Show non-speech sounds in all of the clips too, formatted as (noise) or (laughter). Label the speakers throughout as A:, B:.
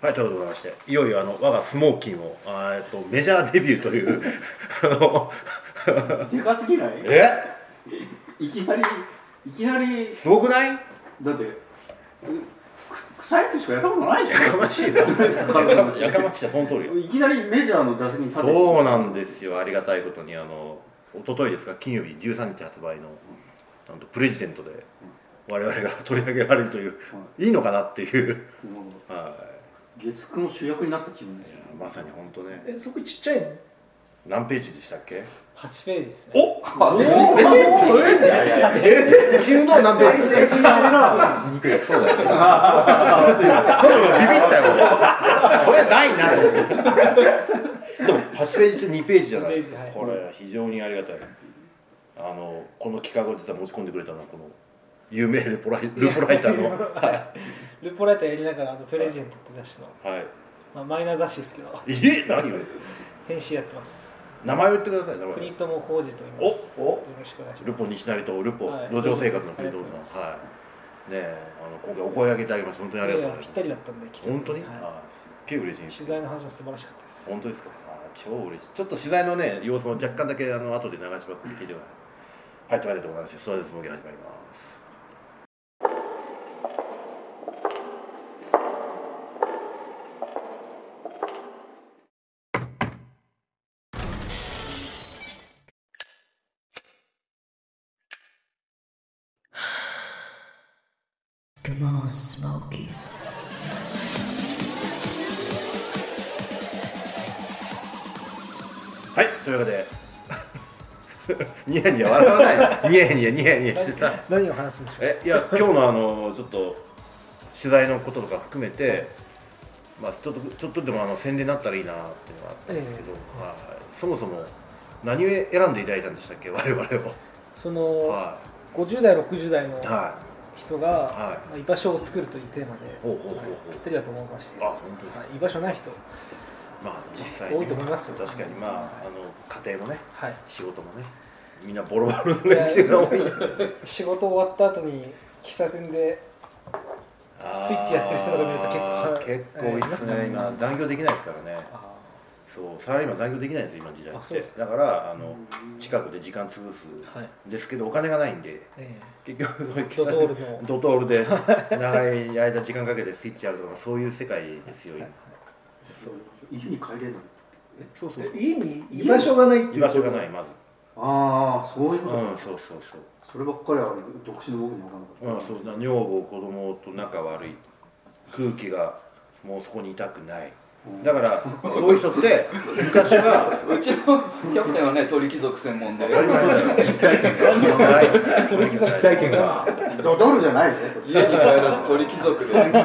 A: はい、ということでございまして、いよいよあの我がスモーキーえっとメジャーデビューという、あの、
B: でかすぎない？
A: え？
B: いきなりいきなり
A: すごくない？
B: だってうく草野球しかやったことないでし
A: やかましいな。やかましいな、その通りよ。
B: ょいきなりメジャーの打席に立てて
A: そうなんですよ、ありがたいことに、あの、一昨日ですか、金曜日13日発売の、なんとプレジデントで、我々が取り上げられるという、い。いのかなっていう、
B: もう
A: は
B: 月9の主役になった気分です
A: い
B: よ、
A: まさに本当ね、
C: えそこちっちゃいの？
A: 何ページでしたっけ
C: ？8ページですね。
A: お
D: あ
A: チームの何ページですか
D: 2ページそうだよね
A: ちょっと今ビビったよこれないなでも8ページと2ページじゃないですか、
C: 2ページ
A: これ非常にありがたいあのこの企画を実は持ち込んでくれたのはこの有名レポライルポライターのは
C: ルポライターやりながらあのプレジデントって雑誌の、
A: い、はい、
C: まあ、マイナー雑誌ですけど。
A: え何を
C: 編集やってます。
A: 名前を言ってください名前。
C: 国友浩二と言います。
A: おお。
C: よろしくお願いし
A: ルポ西成とルポ、
C: はい。
A: 路上生活の国道
C: ありがとうございます。
A: さんはい。ねえあの今回お声掛けいただきまして本当にありがとうございます。
C: ぴったりだったんで
A: 本当に、
C: はい。
A: あすっげえ嬉しいです。
C: 取材の話も素晴らしかったです。
A: 本当ですか？あ超嬉しい。ちょっと取材のね様子も若干だけあの後で流します聞いてください。はいというわけでございましてそれではもう始まりますはいというわけで。(laughs) ニヤニヤ笑わない。ニヤニヤニヤニヤしてさ。
C: 何を話すんでしょう？
A: えいや今日のあのちょっと取材のこととか含めて、まあ、ちょっとちょっとでもあの宣伝になったらいいなっていうのがあったんですけど、はい、そもそも何を選んでいただいたんでしたっけ？我々を。
C: その、
A: は
C: 50代60代の
A: い。は
C: 人が、
A: はい。
C: まあ居場所を作るというテーマで、ぴったりだと思いまして
A: いあ本当ですか、
C: はい居場所ない人。
A: まあ実際、
C: 多いと思いますよ。
A: 確かにまああの家庭もね
C: はい。
A: 仕事もねみんなボロボロの連中が多い。
C: 仕事終わった後に喫茶店でスイッチやってる人とか見ると結構
A: 結構多いっすね、今残業できないですからね。
C: あ
A: そうサラリーマン残業できないんですよ今時代って。だからあの近くで時間潰すですけどお金がないんで。
C: え
A: 結局
C: ドトールの。
A: ドトールで長い間時間かけてスイッチやるとかそういう世界ですよ今。
B: そう。家に帰れない。
A: そうそう。
C: 家に居場所がないって
A: 居場所がないまず。
B: ああそういうこと、
A: うんそうそうそう。
B: そればっかりは独身の僕に分からなかった、
A: うん、そうだ女房子供と仲悪い。空気がもうそこにいたくないだからそういう人って昔は
D: うちのキャプテンはね鳥貴族専門で。
A: 実体験が。ない
C: 鳥貴族
A: 実体験が。
B: ドドルじゃないですね
D: 家に帰らず鳥貴族で。アマ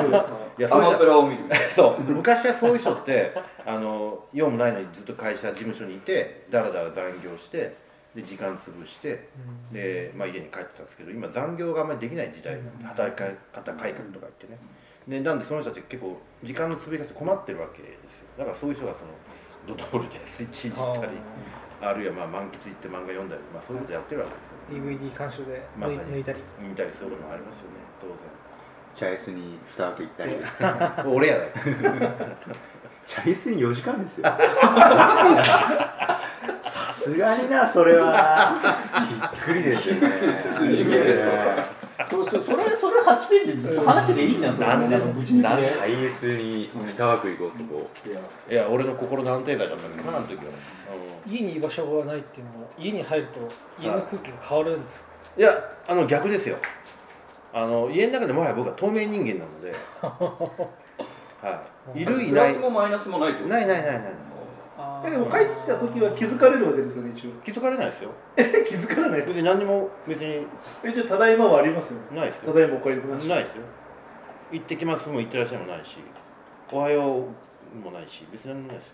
A: いやそうじゃ
D: プラを見る。
A: そう。昔はそういう人ってあの用もないのにずっと会社事務所にいてだらだら残業してで時間潰してで、まあ、家に帰ってたんですけど今残業があんまりできない時代なんで働き方改革とか言ってねでなんでその人たち結構時間の潰り方困ってるわけですよ。だからそういう人がそのドトールでスイッチいじったりあるいはまあ満喫行って漫画読んだり、まあ、そういうことやってるわけですよ
C: DVD 鑑賞で
A: まさに。
C: 抜いたり。
A: 見たりそういうこともありますよね当
E: チャイスに2枠行ったり。
A: 然俺やだよ。
E: チャイスに4 (laughs) (laughs) 時間ですよ。(laughs) さすがになそれは。びっくりですよね
B: 8ページずっと話でいいじゃんそれ
A: なんで
B: ぶち抜きで
A: なんで
E: チャイスに2枠行こうとこ
B: いや
A: いや俺の心の安定剤だったんだけどなあの時は、
C: 家に居場所がないっていうのは家に入ると家の空気が変わるんですか？
A: いやあの逆ですよ。あの家の中でもはや僕は透明人間なので。(laughs) はい。いるい
D: プ
A: ない。
D: ラスもマイナスもないってこと
A: ないないないない。
C: あ
F: えでも帰ってきた時は気づかれるわけですよね一応。
A: 気づかれないですよ。(laughs)
F: え気づかれない
A: 別に何にも別に。
F: えじゃあただいまはありますよ。ね
A: ないですよ。
F: ただいまお帰りなし
A: ないですよ。行ってきますも行ってらっしゃいもないしおはようもないし別に何もないです。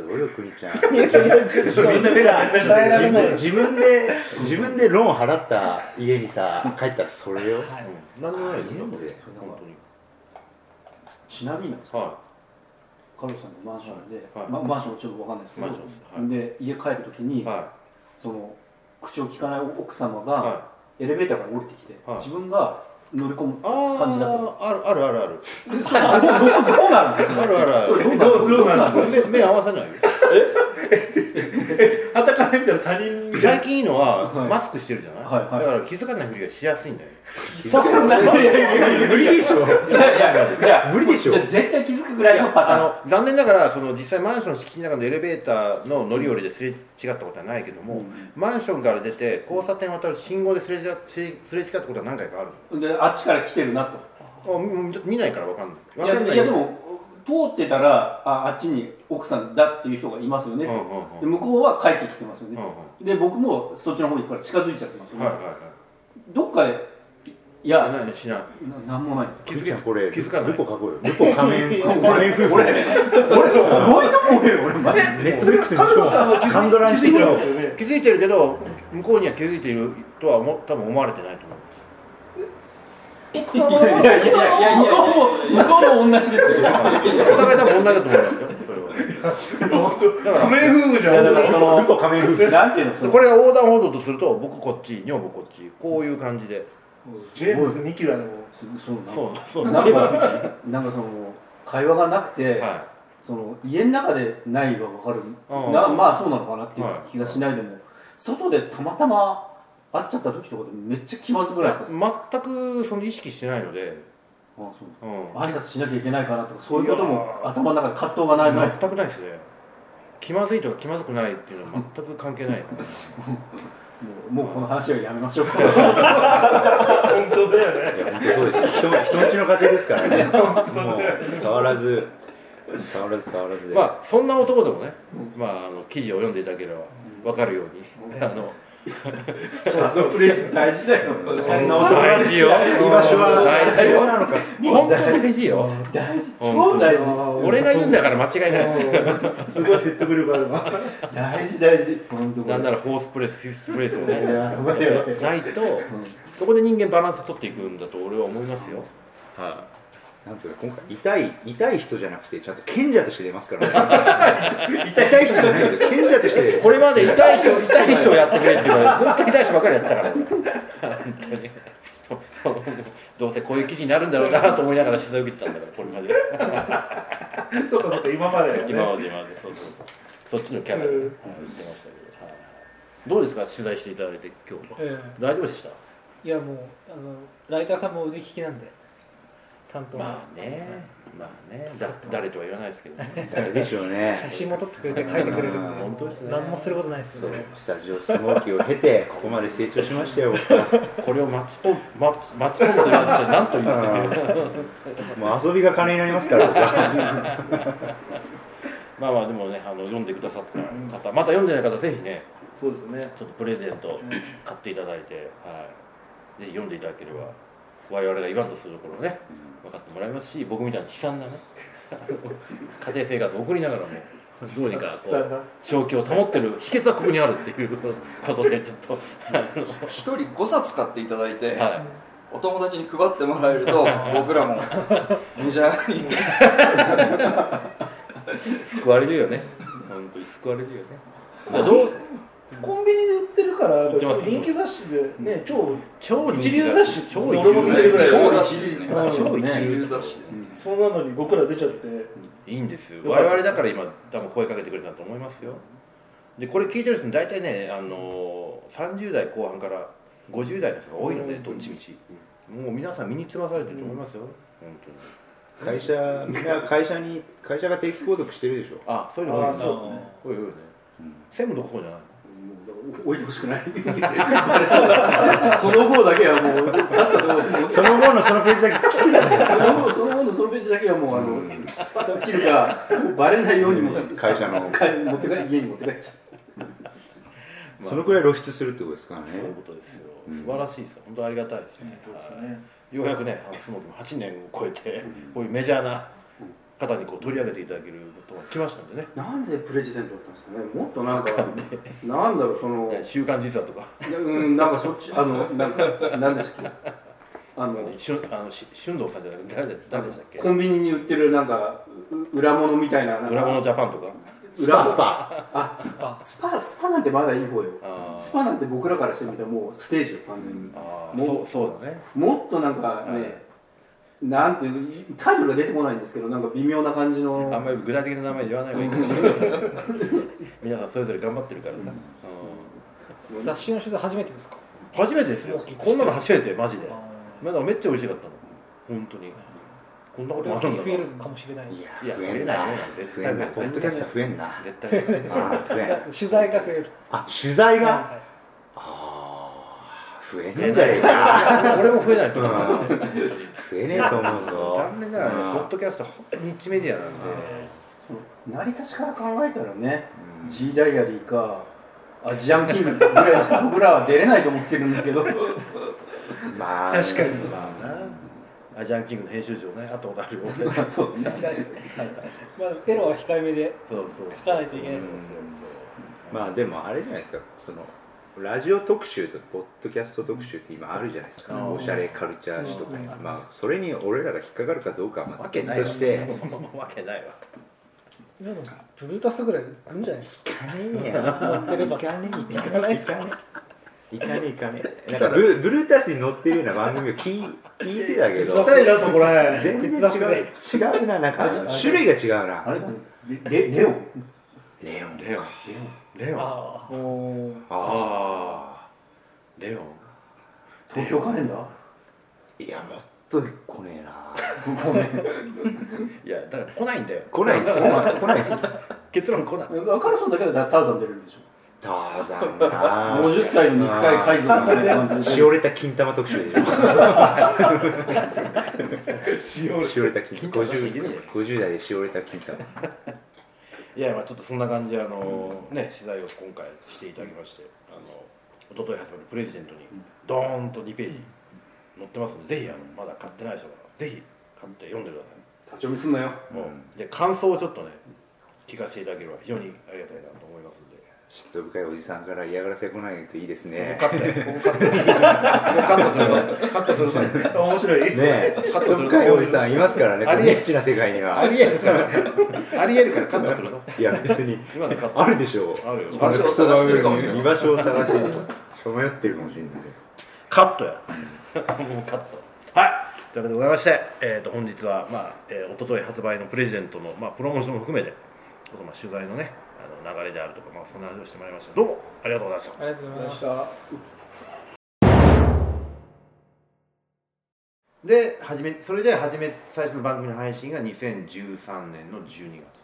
A: よ
E: どうよ国ちゃん (laughs)
F: 自分で
E: 自分自分で自分でローン払った家にさ帰ったらそれよ。
A: うん。何もないですよ。
E: あいいので
A: 本
B: ちなみになんですか
A: 当には
B: カルロスさんのマンションで、
A: はい。
B: まマンションちょっとわかんないですけど
A: で
B: 家帰る時に、その口を聞かない奥様が、エレベーターから降りてきて、
A: はい。
B: 自分が乗り込む
A: あ
B: 感じだと
A: ああるあるあるある。
B: それどうどうどうなるんですか？
A: あるあるある。
B: どうなる
F: んですか
A: 目目合わせない？よ
F: はたから見たら他人みたい
A: 最近いいのは、
B: はい。
A: マスクしてるじゃない、
B: はいはい。
A: だから気づかないふりがしやすいんだよ
B: そんないやいやいや
E: 無理でしょ。
B: いやいやじゃあ
E: 無理でしょ
B: じゃあ絶対気づくぐらいのパターン。
A: あの残念ながらその実際マンションの敷地の中のエレベーターの乗り降りですれ違ったことはないけども、マンションから出て交差点を渡る信号ですれ違すれ違ったことは何回かある
B: であっちから来てるなと。
A: あみちょっと見ないからわかんない。
B: い
A: かんない。
B: いやでも通ってたらああっちに奥さんだっていう人がいますよね、
A: うんうん
B: で向こうは帰ってきてますよね、
A: うんうん。
B: で僕もそっちの方に行くから近づいちゃってますよね、
A: はいはいはい。
B: どっかでい
A: あ
B: や
A: 何？しない。
B: なもないんです。
A: 気づけ
E: ちゃんこれ
A: 気づかない。
E: ルポ書こうよ。ルポ仮面。(laughs) 仮面夫婦。
B: 俺俺すごいと思うよ俺マジで。(laughs)
E: ネットフリックスにしかもカンドラにしてくれよ
F: ですよね。
A: 気づいてるけど向こうには気づいているとは思多分思われてないと思う
F: 奥様
B: いやいやいやいや向こうも向こうも同じですよ。
A: お互い多分同じだと思いますよ。それは
F: 本当仮面夫婦じゃん
B: いやだからその
E: ルポ仮面夫婦
B: なんていうのその
A: でこれが横断歩道とすると僕こっち女房こっちこういう感じで。
F: ジェームス・ミキュラの
B: そう
A: そうそう
B: なんかなんかその会話がなくて、
A: は
B: その家の中でないは分かる、
A: うん。
B: なまあそうなのかなっていう
A: はい
B: 気がしないでも、外でたまたま会っちゃった時とかでめっちゃ気まずくないですか、
A: い全くその意識してないので、
B: あそう。
A: うん、
B: 挨拶しなきゃいけないかなとかそういうことも頭の中で葛藤がないない
A: 全くないですね。気まずいとか気まずくないっていうのは全く関係ない。
B: もう (laughs) もうこの話はやめましょう。(laughs)
F: 本当だよね。
E: いや本当そうです。人人んちの家庭ですからね。もう触らず触らず触らずで、
A: まあそんな男でもね、まあ、あの記事を読んでいただければ分かるように、あの
B: サブプレイス大事だよ。
E: そんな男なんですよ。居場所は
A: 大事
E: なのか
A: 本当に大事よ。
B: 大事。超大事。
A: 俺が言うんだから間違いない。(laughs)
F: すごい説得力あるわ。
B: 大事大事。
A: なんならフォースプレイスフィフスプレイスもね。ないと、そこで人間バランス取っていくんだと俺は思いますよ。はい、
E: なんというか今回痛い痛い人じゃなくてちゃんと賢者として出ますから。ね (laughs) 痛い人じゃないけど賢者として
A: これまで痛い人痛い人をやってくれって言 (laughs) うからずっと痛い人ばっかりやってたから。本当に。どうせこういう記事になるんだろうなと思いながら取材を受けてたんだからこれまで。
F: そうかそうか今まではね。
A: 今まで今まで。そうそうそっちのキャラで、言ってましたけど、はい、どうですか？取材していただいて今日
C: え
A: 大丈夫でした？
C: えいやもうあのライターさんも腕利きなんで担当
A: まあね。まあね。誰とは言わないですけどね。
E: 誰でしょうね。
C: 写真も撮ってくれて書いてくれるんで。
A: 本当ですね。
C: 何もすることないです
E: そう。
C: よね
E: スタジオスモーキーを経てここまで成長しましたよ。(laughs)
A: これをマッチポンマッチと言わずて何と言ってくれる
E: もう遊びが金になりますから (laughs)
A: まあまあでもねあの読んでくださった方また読んでない方ぜひね
F: そうですね。
A: ちょっとプレゼント買っていただいて、はい、ぜひ読んでいただければ我々が言わんとするところをね分かってもらいますし僕みたいに悲惨なね (laughs) 家庭生活を送りながらもどうにかこう正気を保ってる秘訣はここにあるっていうことでちょっとあ
D: 一人5冊買っていただいて、
A: の、はい、
D: お友達に配ってもらえると (laughs) 僕らもメジャーに。
A: 救われるよね。本当に救われるよね。どう
F: コンビニで売ってるから人気雑誌でね超
A: 超人気
F: 一流雑誌
A: 超一流
D: 流雑誌。ですね。
F: そんなのに僕ら出ちゃって。
A: いいんですよ。我々だから今多分声かけてくれたと思いますよ。でこれ聞いてる人大体ねあの30代後半から50代の人が多いのでどっちみち。もう皆さん身につまされてると思いますよ。本当に。
E: 会社みんな会社に会社が定期購読してるでしょ。
A: あそういうの多い
F: そうね。
A: 多い多いね。専務どこそうじゃない
B: 置いてほしくない。その方だけはもうさっさと。
E: その後のそのページだけ
B: その後その後のそのページだけはもうあの切るかもうバレないようにもう
E: 会社の。
B: か持って帰家に持って帰っちゃ
E: そのくらい露出するってことですからね。
A: そういうことですよ。素晴らしいですよ。本当ありがたいですね。はいようやくねあのスモークも8年を超えてこういうメジャーな方にこう取り上げていただけることが来ましたんでね。
B: うなんでプレジデントだったんですか？ねもっとなんかなんだろうその
A: ね週刊時差とか。
B: うんなんかそっちあのなんかなんでしたっけ？あの
A: しゅあのし俊藤さんじゃなくて誰で誰でしたっけ？
B: コンビニに売ってるなんかう裏物みたいな
A: 裏物ジャパンとか？
E: スパスパ。
B: あ
C: スパ
B: スパスパなんてまだいい方よ。スパなんて僕らからしてみたらもうステージよ完全に。
A: あー
B: もう
A: そうそうだね。
B: もっとなんかね、なんていうタイトルが出てこないんですけどなんか微妙な感じの。
A: あんまり具体的な名前言わない方がいいかもしれない。皆さんそれぞれ頑張ってるからさ、うん。
C: 雑誌の取材初めてですか？
A: 初めてですよ。こんなの初めてマジで。
C: あ
A: まだめっちゃ美味しかったの。本当に。こんなこともあるんだ。
C: 増えるかもしれない。
E: い
A: いや
E: や増えんな。
A: 増えない絶
E: 増
A: 対
E: えんな。ポッドキャスト増えんな。
A: 絶対増えない。
E: あー増えん。(laughs)
C: 取材が増える。
E: あ取材が？
C: は
E: あー増えねえんじゃねえか
A: 俺も増えないと思う (laughs)
E: うん増えねえと思うぞ。(laughs)
A: 残念ながらね
E: うん。
A: ポッドキャストは本当にニッチメディアなんで。
B: 成り立ちから考えたらね、
E: うん。
B: G ダイアリーかアジアンキングぐらいしか僕らは出れないと思ってるんだけど。(laughs)
E: まあ。
C: 確かに。
A: まあな。アジアンキングの編集長ね会ったことあるよ。(laughs) 俺
B: そうですね
C: いまあエロは控えめで
A: そうそう。
C: 書かないといけないですね
E: まあでもあれじゃないですかそのラジオ特集とポッドキャスト特集って今あるじゃないですか、
A: うん。
E: おしゃれカルチャー誌とかに、
C: うん。
E: まあそれに俺らが引っかかるかどうかはまた
A: わけないわ
E: 別として
A: わけないわ
C: でもブルータスぐらい来るんじゃないですか
E: いかねえや
C: 乗ってれば
E: いかねえ
C: 行かないですか
E: いかねえいかねえなんかブブルータスに載ってるような番組を聞い聞いてたけど全然違う違うななんか種類が違うな
B: あれレレレオ
E: レオン
A: レオンレオン。あ
B: お
A: あー。レオン。
B: 東京カレンダー？
E: いやもっと来ねえな。
B: ごめん。(laughs)
A: いやだから来ないんだよ。
E: 来ないんですよ。来ないんですよ。
A: 結論来ない。
B: カルソンだけでターザン出るんでしょ？
E: ターザンが
B: 50歳の肉体改造みたいな感じで。
E: しおれた金玉特集でしょ。(laughs) しおれた金玉。
A: 金玉。いるね
E: 50, 50代でしおれた金玉
A: いやまあちょっとそんな感じであのね取材を今回していただきましてあの一昨日発売のプレゼントにドーンと2ページ載ってますのでぜひあのまだ買ってない人はぜひ買って読んでくださ
B: 立ち読みすんなよ。
A: うで感想をちょっとね聞かせていただければ非常にありがたいなと思います
E: 嫉妬深いおじさんから嫌がらせが来ないといいですね。
A: カットねここカットここカットするぞカットするぞ
F: 面白い。
E: ねえ嫉妬深いおじさんいますからねこのニッチな世界には。
A: ありえるからありえるからカットするぞ
E: いや別に
A: 今のカット
E: あるでしょう。
A: あるよ。
D: 居場所を探してるかもしれない
E: 居場所を探してさまよってるかもしれない。
A: カットや。もうカット。はい。というわけでございまして、えー、と本日は、まあえー、一昨日発売のプレゼントの、まあ、プロモーションも含めてちょっとまあ取材のね流れであるとか、まあ、そんな話をしてまいりました。どうもありがとうございました。
C: ありがとうございました。
A: で始めそれで始め最初の番組の配信が2013年の12月。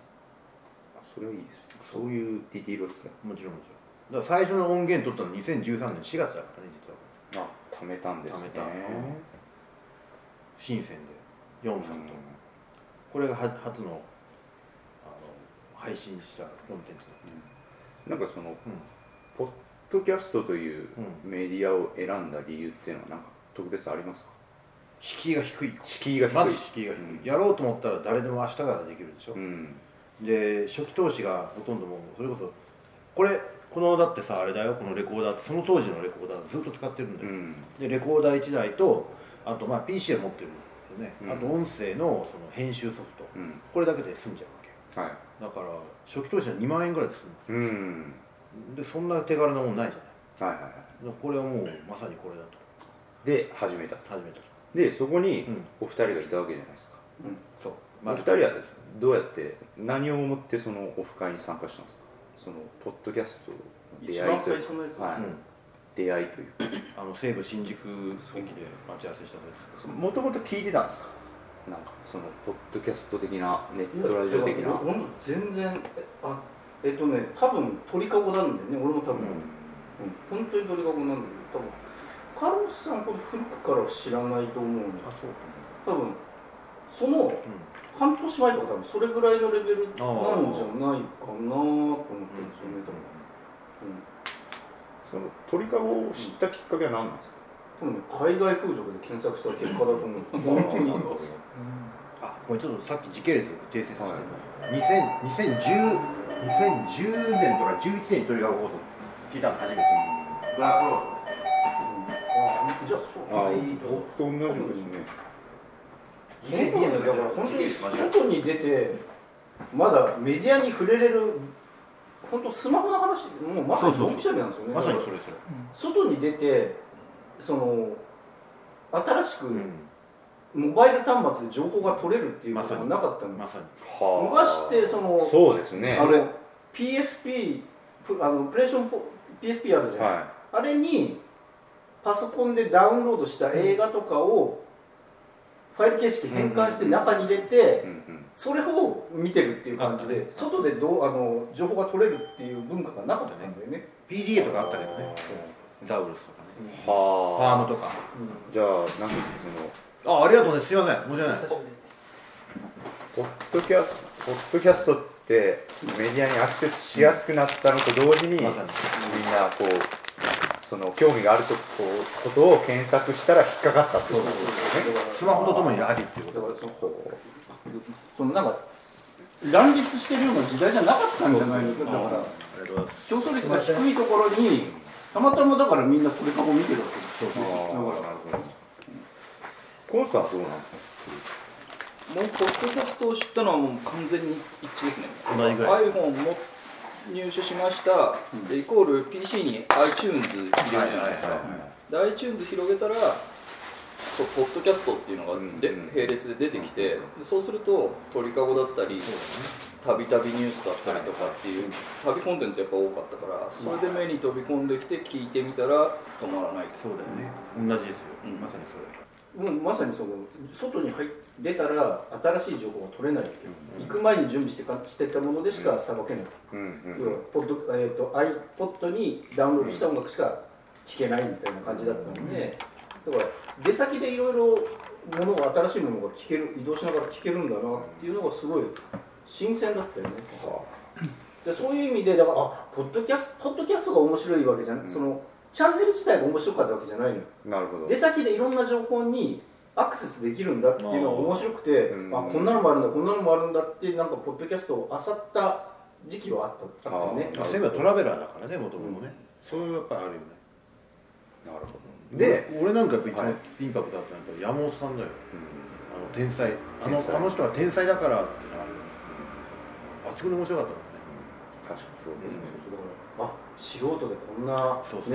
E: それはいいですそういうディティールを聞く
A: もちろんもちろん。だから最初の音源取ったの2013年4月だからね実は。
E: あ貯めたんですね。
A: 貯めた深センで。4さんと、これがは初の配信したコンテンツだった。
E: なんかその、
A: ん。
E: ポッドキャストという
A: う
E: メディアを選んだ理由っていうのはなんか特別ありますか？
A: 敷居が低い
E: 敷居が低い。
A: まず敷居が低い、
E: うん。
A: やろうと思ったら誰でも明日からできるでしょ、
E: うん。
A: で初期投資がほとんどもうそれこそこれこのだってさあれだよ。このレコーダーってその当時のレコーダーずっと使ってるんだよ、
E: うん。
A: でレコーダー1台とあとまあ PC は持ってるよね、
E: うん。
A: あと音声のその編集ソフト、
E: うん。
A: これだけで済んじゃうわ
E: はい。
A: けだから初期投資は2万円ぐらいで済む
E: うん。
A: でそんな手軽なもんないじゃない。
E: はいはいは
A: だからこれはもうまさにこれだと。
E: いで始めた
A: 始めたと。
E: でそこに
A: うん。
E: お二人がいたわけじゃないですか、
A: そう。
E: お二人はどうやって何を思ってそのオフ会に参加したんですか？そのポッドキャストの出会いという
B: 最初のやつ、
E: はい。
A: うん。
E: 出会いという
A: あの西武新宿駅で待ち合わせしたんです。
E: もともと聞いてたんですか？なんかそのポッドキャスト的なネットラジオ的な？
B: 全然えあえっとね多分鳥かごなんだよね俺も多分、うん。本当に鳥かごなんだけど多分カルロスさんほど古くからは知らないと思うの
A: あそう。
B: 多分その半年前とか多分それぐらいのレベルなんじゃないかなと思ってるんですよね多分、うん。
E: その鳥かごを知ったきっかけは何なんですか？
B: 多分ね海外風俗で検索した結果だと思う。本当に。
A: あこれちょっとさっき時系列訂正させて、2000 2010 2010年とか11年にトリガー放送聞いたの初めて
B: あじゃあそう
E: あ
B: はい
E: 僕と同じくですね
B: そう。なんだから本当に外に出てまだメディアに触れれる本当スマホの話もうまさに
A: そうそう
B: ドンピシャリなんですよね。
A: まさにそれそれ。
B: 外に出てその新しく
A: うん。
B: モバイル端末で情報が取れるっていうことが
A: まさに。
B: なかったの、
A: まさに。
E: はあ
B: 昔ってその
E: そうですね。
B: あの PSP プあのプレーションポ PSP あるじゃん、
E: は
B: あれにパソコンでダウンロードした映画とかをファイル形式変換して中に入れて、それを見てるっていう感じで外でどうあの情報が取れるっていう文化がなかったんだよね、
A: PDA とかあったけどね。ザウルスとかねパー
E: はあ。
A: ムとか。
E: じゃあなんかその。
A: あありがとうね。すいません。申し訳ない。
E: ポッドキャストポッドキャストってメディアにアクセスしやすくなったのと同時に、みんな
A: まさに
E: こうその興味があるとこことを検索したら引っかかったってことですよね。
A: スマホとともにありっていう
B: だ
A: こと
B: からそのそのなんか乱立してるような時代じゃなかったんじゃないのだから
A: ありがとうございます
B: 競争率が低いところにたまたまだからみんなこれかご見てるわけ。ですだから。
E: コンさんはどうなんですか？
D: もうポッドキャストを知ったのはもう完全に一致ですね。iPhone も入手しました、でイコール PC に iTunes 入れるじゃないですか、で iTunes 広げたらそうポッドキャストっていうのがで、
E: うん
D: 並列で出てきてでそうすると鳥かごだったりたびたびニュースだったりとかっていう旅コンテンツやっぱ多かったからそれで目に飛び込んできて聞いてみたら止まらない。
A: そうだよね。同じですよ、
D: うん。
A: まさにそれ
B: もうまさにその外に入っ出たら新しい情報が取れないう、行く前に準備してかしてたものでしかさばけない、
E: うん
B: 要はポッド、えー、と iPod にダウンロードした音楽しか聴けないみたいな感じだったので、だから出先でいろいろものが新しいものが聴ける移動しながら聴けるんだなっていうのがすごい新鮮だったよね。でそういう意味でだからあポッドキャストポッドキャストが面白いわけじゃん、
E: うん。
B: そのチャンネル自体が面白かったわけじゃないのよ。
E: なるほど。
B: 出先でいろんな情報にアクセスできるんだっていうのが面白くて
E: うん。
B: あこんなのもあるんだこんなのもあるんだってなん。かポッドキャストを漁った時期はあったあったよね。
E: あ
A: まあそういう意味ではトラベラーだからねもともとね、そういうやっぱりあるよね。
E: なるほど。で、
A: 俺俺なんかやっぱ一番
E: はい。
A: インパクトあったのは山本さんだよ。あの天才。あの
E: 天才。
A: あの人は天才だから抜群に面白かったもんね。
E: 確かに。そうですね、
B: あ素人でこんな
A: そうそう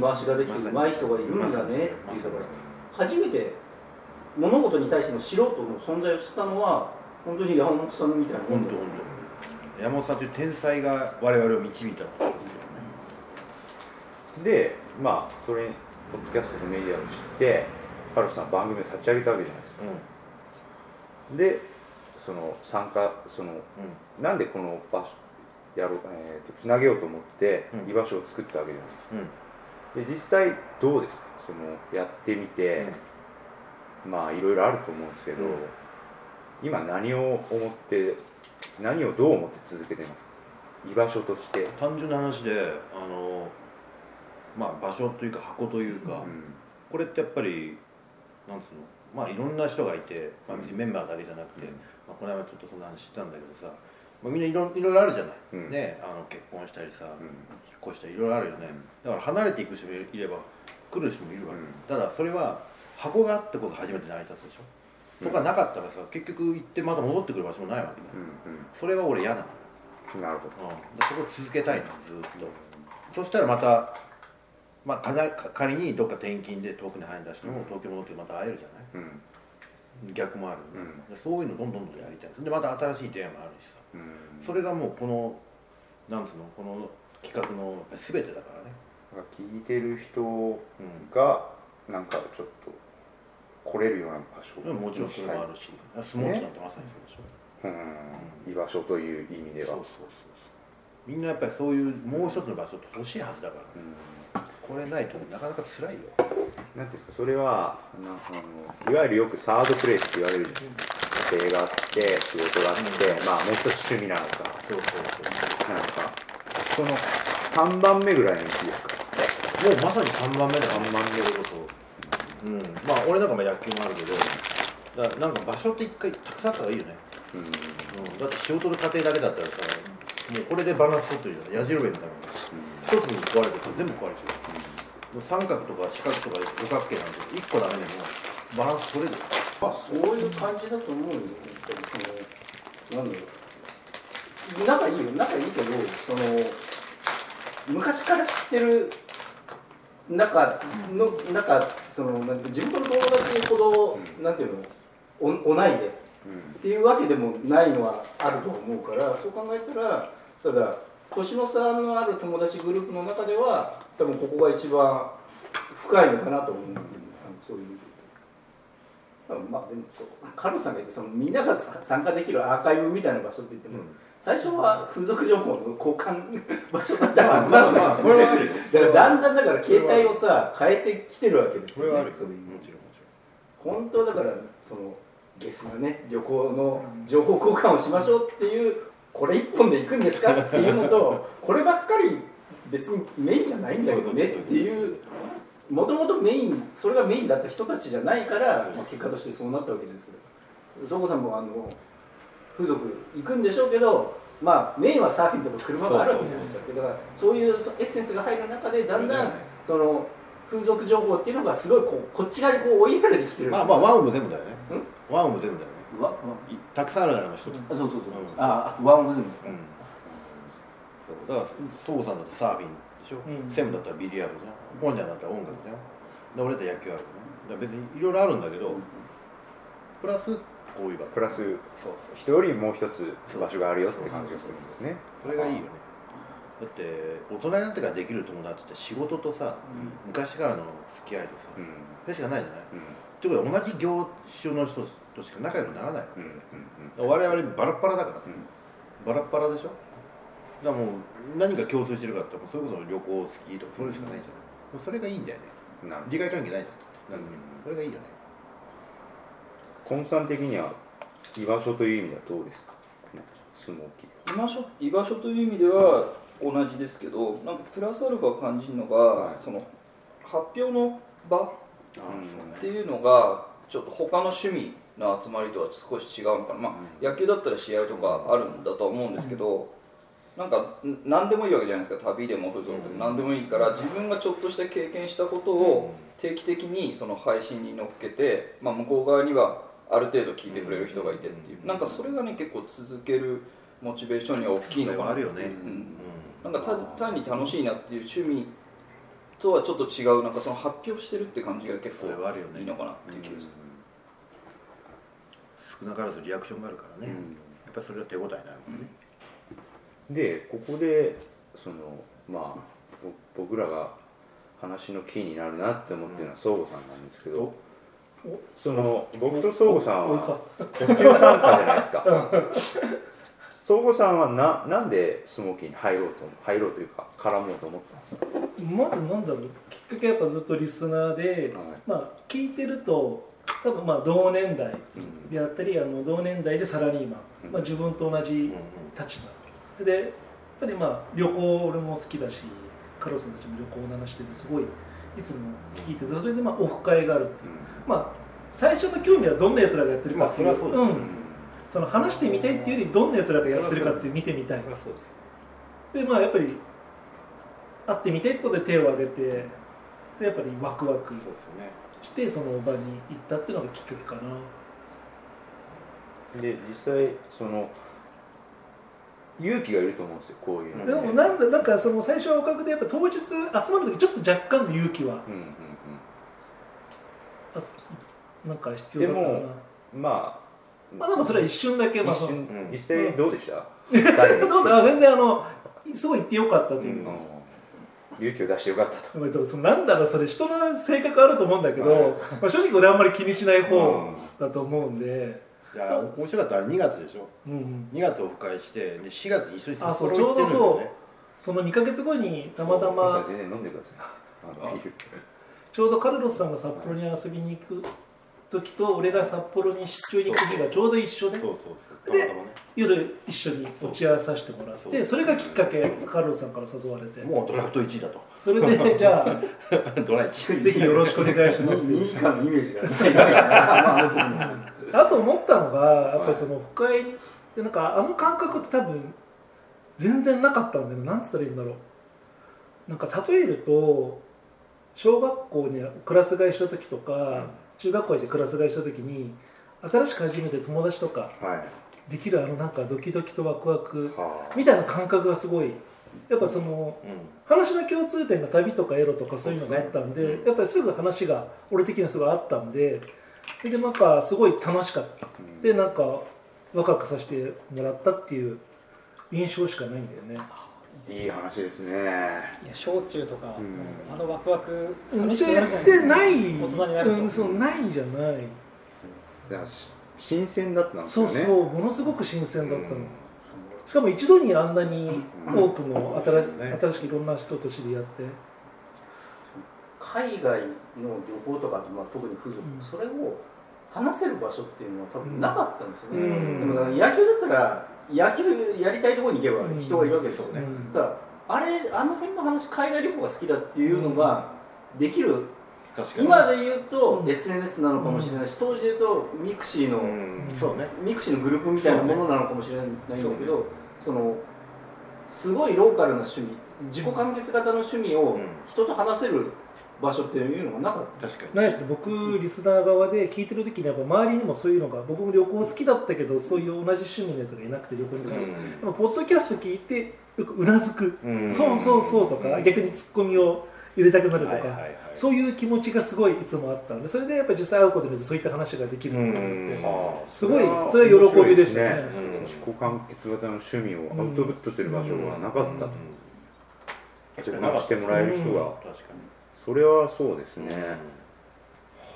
B: 回しができて
A: まさに。
B: 上手い人がいるんだねっていうから初めて物事に対しての素人の存在を知ったのは本当に山本さんみたいなもんだよ
A: 本当本当。山本さんという天才が我々を導いたってことだよね。
E: でまあそれポッドキャストのメディアを知ってカルさん番組を立ち上げたわけじゃないですか。でその参加そのなんでこの場所やろうえーとつなげようと思って
A: うん。
E: 居場所を作ったわけじゃないですか。
A: うん。うん
E: で実際どうですか？そのやってみて、まあいろいろあると思うんですけど、
A: うん。
E: 今何を思って何をどう思って続けてますか？居場所として、
A: 単純な話であのまあ場所というか箱というか、
E: うん。
A: これってやっぱりなんつうの？まあいろんな人がいて、まあ、別にメンバーだけじゃなくて、まあ、この間ちょっとそんな話知ったんだけどさ、まあ、みんないろいろいろあるじゃない、
E: うん。
A: ねあの結婚したりさ、
E: う
A: 引っ越したりいろいろあるよね、だから離れていく人もいれば来る人もいるわけ、
E: うん。
A: ただそれは箱があってこそ初めて成り立つでしょ、そこがなかったらさ結局行ってまた戻ってくる場所もないわけだ、
E: うん
A: それは俺嫌なの、
E: うんなるほ
A: うん、でそこを続けたいのずっと、そしたらまたまあかなか仮にどっか転勤で遠くに離れた人も東京戻ってまた会えるじゃない、
E: ど、うん
A: 逆もある
E: う
A: でそういうのどんどんどんやりたいでまた新しい出会いもあるしさ
E: うん。
A: それがもうこのなんつうのこの企画の全てだからね、
E: 聞いてる人
A: う
E: がなんかちょっと来れるような場所
A: ん、でももちろんそれもあるし。スモーツなんてまさにそうでしょ、
E: うん。居場所という意味では。
A: そうそうそうそう。みんなやっぱりそういうもう一つの場所って欲しいはずだから、
E: うん
A: これないとなかなか辛いよ。
E: なんていうんですかそれはあのいわゆるよくサードプレイスって言われるじゃないですか家庭があって仕事があって、まあもう一つ趣味なのか。
A: そうそうそう。
E: なんかその3番目ぐらいの位置ですか？
A: もうまさに3番目だよ。
E: 3番目
A: こそうん。まあ俺なんかも野球もあるけどだなんか場所って一回たくさんあった方がいいよね、
E: うん。
A: うん、だって仕事の家庭だけだったらさもうこれでバランス取ってるじゃん。矢印みたいな一つに壊れてたら全部壊れちゃう、もう三角とか四角とか五角形なんて一個ダメでもバランス取れる
B: まあそういう感じだと思う。よそのなんだろう仲いいよ仲いいけどその昔から知ってる中の中その？なんて地元の友達ほど、なんていうの？お同いで。っていうわけでもないのはあると思うからそう考えたらただ年の差のある友達グループの中では多分ここが一番深いのかなと思う、そういう。まあでもそうカルさんが言ってそのみんながさ参加できるアーカイブみたいな場所って言っても、最初は風俗情報の交換場所だったはずなのよ、
A: まあまあそれはあるよ。
B: だからだんだんだから携帯をさ変えてきてるわけですよ、ね、
A: それはあるよ。
B: そういう。
A: もちろんもち
B: 本当だからそのゲスなね旅行の情報交換をしましょうっていうこれ一本で行くんですか？っていうのとこればっかり別にメインじゃないんだけどねっていうもともとメインそれがメインだった人たちじゃないから、まあ、結果としてそうなったわけじゃないですけど。そこさんもあの風俗行くんでしょうけどまあメインはサーフィンとか車があるわけじゃないですか。だからそういうエッセンスが入る中でだんだんその風俗情報っていうのがすごいこうこっち側にこう追いやられてきてる
A: まあまあワンオブ全部だよね。ワンオブ全部だよね
B: わわ
A: たくさんある中の一つ。
B: あそうそうそう。
A: うん。
B: あワンオブズム
A: うん。そうだから東さんだとサーフィンでしょ、
C: うん。
A: セムだったらビリヤードじゃん。ポンちゃんだったら音楽じゃん。で俺だったら野球あるよね。だから別にいろいろあるんだけど、プラスこういう場
E: プラス
A: そうそう。
E: 人よりもう一つ場所があるよって感じがするんですね。
A: それがいいよね。だって大人になってからできる友達って仕事とさ、昔からの付き合いとさ、
E: うん。
A: それしかないじゃない？
E: うん
A: ってことは同じ業種の人としか仲良くならない。
E: うんうん
A: 我々バラッバラだから、
E: ん。
A: バラッバラでしょ？だからもう何か共通してるかってそれこそ旅行好きとかそれしかないじゃない、それがいいんだよね。利害関係ないじゃん、
E: うん。
A: それがいいよね。
E: コンさん的には居場所という意味ではどうですか？スモーキー。
D: 居場所居場所という意味では同じですけどなんかプラスアルファ感じるのが、
E: はい。
D: その発表の場っていうのがちょっと他の趣味の集まりとは少し違うのかな、まあ、野球だったら試合とかあるんだとは思うんですけど、なんかん何でもいいわけじゃないですか旅でも風俗でも。何でもいいから自分がちょっとした経験したことを定期的にその配信に乗っけて、まあ、向こう側にはある程度聞いてくれる人がいてっていう。なんかそれがね結構続けるモチベーションには大きいのかな
A: それはあるよね、
D: うん。なんか単単に楽しいなっていう趣味とはちょっと違うなんかその発表してるって感じが結構
A: それはあるよね。
D: いいのかなっていう気がする。
A: 少なからずリアクションがあるからね、
E: うん。
A: やっぱりそれは手応えになるもんね、
E: でここでそのまあぼ僕らが話のキーになるなって思ってるのは相互さんなんですけど、その僕と相互さんは途中参加じゃないですか (laughs) 相互さんはななんでスモーキーに入ろうと入ろうというか絡もうと思ったんですか？
C: まずなんだろうきっかけはやっぱずっとリスナーで、まあ聞いてると多分まあ同年代であったりあの同年代でサラリーマン、まあ、自分と同じ立場。でやっぱりまあ旅行俺も好きだしカロスたちも旅行の話しててすごいいつも聞いててそれでまあオフ会があるっていう。まあ最初の興味はどんなやつらがやってるかっていう、
A: まあそれはそうです
C: ん、その話してみたいっていうよりどんなやつらがやってるかって見てみたい。
A: です。
C: でまあやっぱり会ってみたいってことで手を挙げてでやっぱりワクワクしてその場に行ったっていうのがきっかけかな。
E: で実際その勇気がいると思うんですよこういうの。
C: でもなんだなんかその最初はおかげでやっぱ当日集まる時ちょっと若干の勇気は
E: うんうん
C: なんか必要だったかな。
E: でもうんまあ
C: まあでもそれは一瞬だけまあ
E: 一瞬
A: うん
E: 実際どうでした、(laughs)
C: どうだ全然あのすごい行ってよかったという、
E: うん。勇気を出してよかったと。
C: まあでもそのなんだろうそれ人の性格あると思うんだけど、
E: はい。
C: まあ、正直俺あんまり気にしない方
E: うん。
C: だと思うんで、
A: いや面白かったのは2月でしょ。
C: うんうん、
A: 2月オフ会してで4月に一緒に
C: あそう
A: 札幌行ってるんだよね。
C: その2か月後にたまたま
E: ん全然飲んでください。あのビール。
C: ちょうどカルロスさんが札幌に遊びに行く時と俺が札幌に出張に行く日がちょうど一緒で夜一緒に落ち合わさせてもらってそれがきっかけカルロスさんから誘われて。
A: もうドラフト1位だと。
C: それでじゃあ (laughs)
A: ドラ1位。
C: ぜひよろしくお願いします。
B: 2位以下のイメージが。(laughs) あ
C: と思ったのがやっぱりその深いでなんかあの感覚って多分全然なかったんだよなんつったらいいんだろう。なんか例えると小学校にクラス替えした時とか、中学校でクラス替えした時に新しく初めて友達とか
E: はい。
C: できるあのなんかドキドキとワクワク
E: は
C: みたいな感覚がすごいやっぱその
A: うん。
C: 話の共通点が旅とかエロとかそういうのがあったんでやっぱりすぐ話が俺的にはすごいあったんでそれでなんかすごい楽しかった。でなんかワクワクさせてもらったっていう印象しかないんだよね
E: いい話ですね。
G: いや小中とか、
E: うん。
G: あのワクワク
C: で
G: 寂しくなるじゃないで
C: すない
G: 大人になると、
C: うん、そうないじゃない。
E: だからし新鮮だったんですよね。
C: そうそうものすごく新鮮だったの、しかも一度にあんなに多くの新し,、
A: ね
C: 新しくいろんな人と知り合って。
B: 海外の旅行とかって、まあ、特に風俗、
C: うん。
B: それを話せる場所っていうのは多分なかったんですよね、
C: うん。
B: でも野球だったら野球やりたいところに行けば人がいるわけですよね、
C: うん。
B: だからあれあの辺の話海外旅行が好きだっていうのができる、今で言うと
C: うん。
B: SNS なのかもしれないし当時で言うとミクシーの、
A: うん。そうね。
B: ミクシーのグループみたいなものなのかもしれないんだけどそ,、のすごいローカルな趣味自己完結型の趣味を
A: うん。
B: 人と話せる場所っていうのがなかった。
A: 確かに。
C: ないですね。僕リスナー側で聞いてる時にやっぱ周りにもそういうのが僕も旅行好きだったけどそういう同じ趣味のやつがいなくて旅行に関して、でもポッドキャスト聞いてよくうなずく、
A: うん。
C: そうそうそうとか、逆にツッコミを入れたくなるとか、
A: はいはいはい。
C: そういう気持ちがすごいいつもあったんでそれでやっぱ実際会うことによってそういった話ができるのかなって、
A: うん。
E: はあ
C: すごいそれは喜びでしたね。
E: 面白い
A: うん
E: 自己完結型の趣味をアウトプットする場所がなかったと、
A: 確かに
E: まあしてもらえる人が、
A: 確か
E: それはそうです
A: に
E: ね、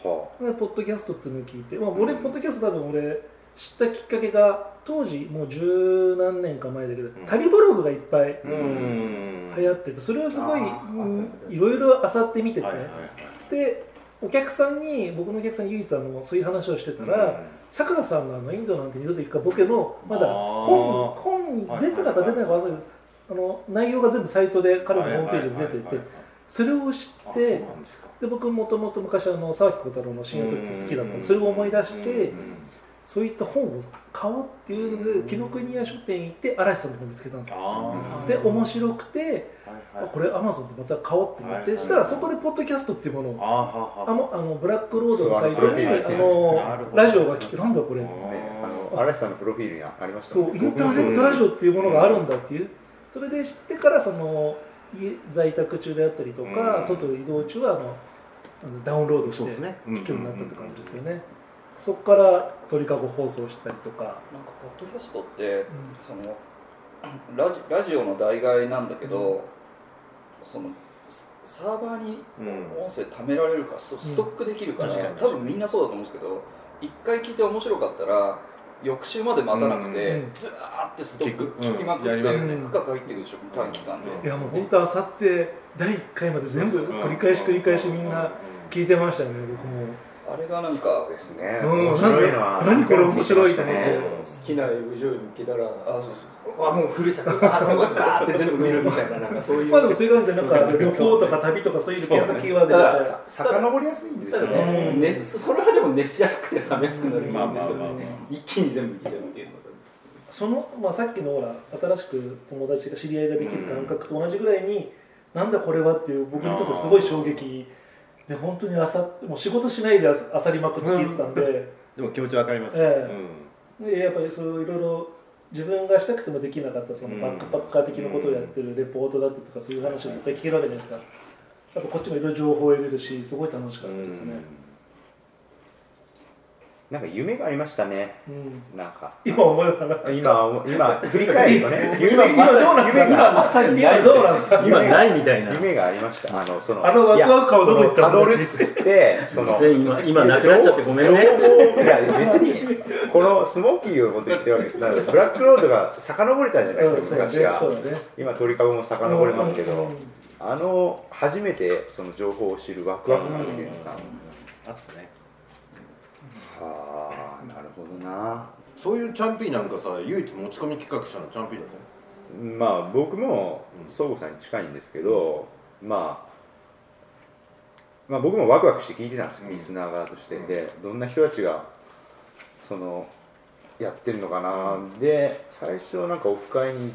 E: は
C: でポッドキャストっつうのを聞いて、まあ、俺ポッドキャスト多分俺知ったきっかけが当時もう十何年か前だけど、
A: ん。
C: 旅ブログがいっぱい
A: うん。
C: 流行っててそれをすごいいろいろ漁ってみてて、でお客さんに僕のお客さんに唯一あのそういう話をしてたらさくらさんのあのインドなんて二度と行くかボケのまだ本本に出てたか出てないか分かんないけどあの内容が全部サイトで彼のホームページで出ててそれを知って
A: で
C: 僕もともと昔あの沢木小太郎の「深夜特急」好きだったん。でそれを思い出してそういった本を買おうっていうので紀ノ国屋書店行って嵐さんの本見つけたんですよ。
A: あ
C: で面白くて
A: ーはいはい。
C: あこれアマゾンでまた買おうって思っ
A: はいはい
C: てしたらそこでポッドキャストっていうものを
A: あ
C: のあのブラックロードのサイトに
E: あの
C: ラジオが聞けなんだこれ
A: あ
E: ねあの嵐さんのプロフィールにありました
C: そうインターネットラジオっていうものがあるんだっていう。それで知ってからその家在宅中であったりとか、
A: うん。
C: 外移動中はあのあのダウンロードして
A: そうですね。
C: 聞くようになったって感じですよね、そこから鳥かご放送したりとか、
D: なんかポッドキャストってその (clears throat) ラジラジオの代替なんだけど、そのスサーバーに
A: うん。
D: 音声貯められるからスストックできるから、多分みんなそうだと思うんですけど一回聞いて面白かったら翌週まで待たなくて、
C: うん
D: ずーってストック
A: 聞
D: きまくって、
A: うん
D: 深く入ってくるでしょ短期間で、
C: いやもう本当あさって第1回まで全部繰り返し繰り返しみんな聞いてましたね僕も。
D: あれがなんか
E: ですね。
C: うん。
E: 面白いのは
C: 何これ面白いと思って。
E: ね。
B: 好きなたら。
D: あそうそう
B: あもうふるさとあもうガーって全部見るみたいななんかそういう。
C: まあでもそういう感じでなんか旅行とか旅とかそういう検索キーワード
B: だか
C: で
B: ら
E: 遡りやすいんですよね。
B: ね、ねそれはでも熱しやすくて冷めやすくなるんですよね、一気に全部いけちゃうっていうのが
C: その、まあ、さっきのほら新しく友達が知り合いができる感覚と同じぐらいに、なんだこれはっていう僕にとってすごい衝撃で本当にあさもう仕事しないでああさりまくって聞いてたんで、
A: でも気持ちわかります。
C: えでやっぱりそういろいろ自分がしたくてもできなかったその
A: うん。
C: バックパッカー的なことをやってるレポートだったりとかそういう話をいっぱい聞けるわけじゃないですか。やっぱこっちもいろいろ情報を得れるしすごい楽しかったですね、
E: なんか夢がありましたね。
C: うん。
E: なんか。
C: 今思えばなんか。
E: 今今振り返るとね (laughs) 夢
C: 今今どうなんだ
E: 夢が
B: まさに
C: 今どうなんだ
B: 今ないみたいな。
E: 夢がありました。あのその
C: あのワクワク感はどこ行ったんだ
E: たどるってその
B: 全員今今なくなっちゃってごめんね。
E: 情報いや別にこのスモーキーのこと言ってるわけだからブラックロードが遡れたじゃない
C: うん
E: ですか昔は。今鳥かごも遡れますけど。
C: うんうんうん。
E: あの初めてその情報を知るワクワク感っていうのが
A: あったね。
E: ああなるほどな。
A: そういうチャンピーなんかさ唯一持ち込み企画したのチャンピーだったよ
E: まあ僕も相互さんに近いんですけど、まあ、まあ僕もワクワクして聞いてたんですよ、
A: うん。
E: リスナー側として。でどんな人たちがそのやってるのかな、で最初なんかオフ会に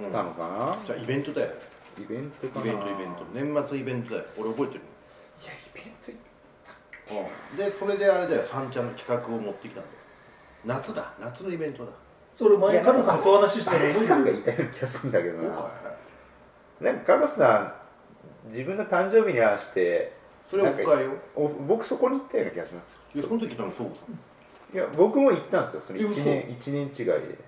E: 行ったのかな、
A: じゃあイベントだよ。
E: イベントかな。
A: イベントイベント。年末イベントだよ。俺覚えてる
E: いやイベント
A: でそれであれだよ。三茶の企画を持ってきたんだよ。夏だ。夏のイベントだ。
C: それ前カルさんにそう話したの？
E: アレス
C: 覚
E: さんが
C: え
E: 言ったような気がするんだけどな。なんかカルさん自分の誕生日に合わせて
A: それはおかよ
E: お僕そこに行ったような気がします。
A: いやその時多分そうさ
E: いや僕も行ったんですよその
A: え
E: 1年一年違いで。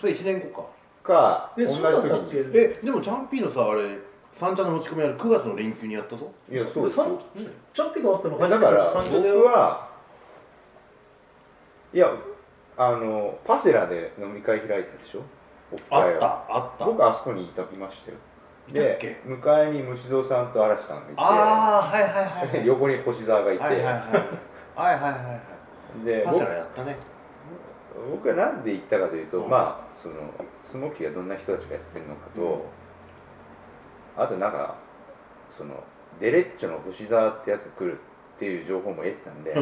A: それ1年後か。
E: か同
C: えそうだったっ
E: 時に
C: け？
A: えでもジャンピーのさあれ三茶の持ち込みある9月の連休にやったぞ。
E: いやそう
C: さんチャンピオンがあったの初めて
E: だから
C: 三茶で
E: 僕はいやあのパセラで飲み会開いたでしょ？オフ
A: あ
E: 会を
A: ったあった。
E: 僕あそこにいたいましたよ。で
A: いたっけ？
E: 向かいに虫蔵さんと嵐さんがいて。
A: ああはいはいはいはい。(laughs)
E: 横に星沢がいて、
A: はいはいはい。はいはいはいはい
E: で僕
A: パセラやったね。
E: 僕はなんで行ったかというと、
A: うん。
E: まあそのスモーキーがどんな人たちがやってるのかと、あとなんかそのデレッチョの星沢ってやつが来るっていう情報も得てたんで、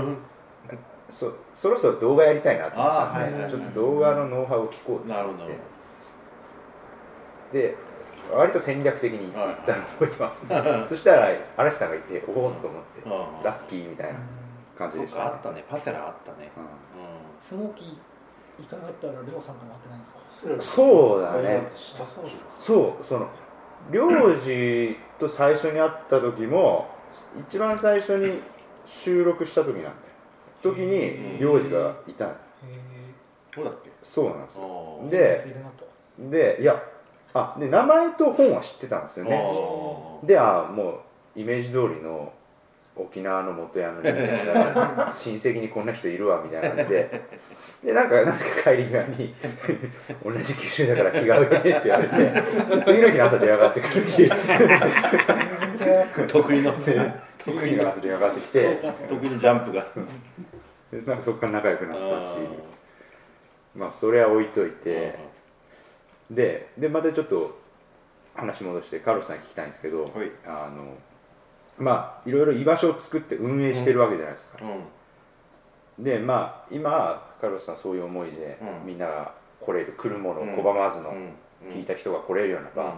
E: そそろそろ動画やりたいなと思ったんで、
A: あーはいはいはい
E: ちょっと動画のノウハウを聞こうと思って。
A: なるほどなる
E: で割と戦略的に行ったのを覚えてます、ね。そしたら嵐さんがいておおっと思って、ラッキーみたいな感じ
A: そう
E: でした、ね。
A: かあったね。パセラあったね。
E: うん。
A: う
G: スモーキー行かなかったらレオさんとも会ってないんですか？
E: そうだね。
B: したそうですか
E: そうその領事と最初に会った時も一番最初に収録した時なんだよ。時に領事がいたの。
G: へ
A: そうだっけ？
E: そうなんですででいやあで名前と本は知ってたんですよね。
A: あ
E: であもうイメージ通りの沖縄の元ヤンの兄ちゃんが親戚にこんな人いるわみたいな感じで。でなんかなぜか帰り際に同じ九州だから気が合うよねって言われて次の日の朝電話がってくるっていう
G: 全然違います
A: ー得意の
E: 次の日の朝電話がってきて。
A: 得意のジャンプが。
E: でなんかそこから仲良くなったし
A: あ
E: まあそれは置いとい
A: ー
E: てででまたちょっと話戻してカルロスさんに聞きたいんですけど、
A: はい。
E: あのまあいろいろ居場所を作って運営してるわけじゃないですか、
A: うん。
E: でまあ今カルロスさんそういう思いで、
A: うん。
E: みんなが来れる来るものを
A: うん。
E: 拒まずの、
A: うん。
E: 聞いた人が来れるような
A: うん。
E: 場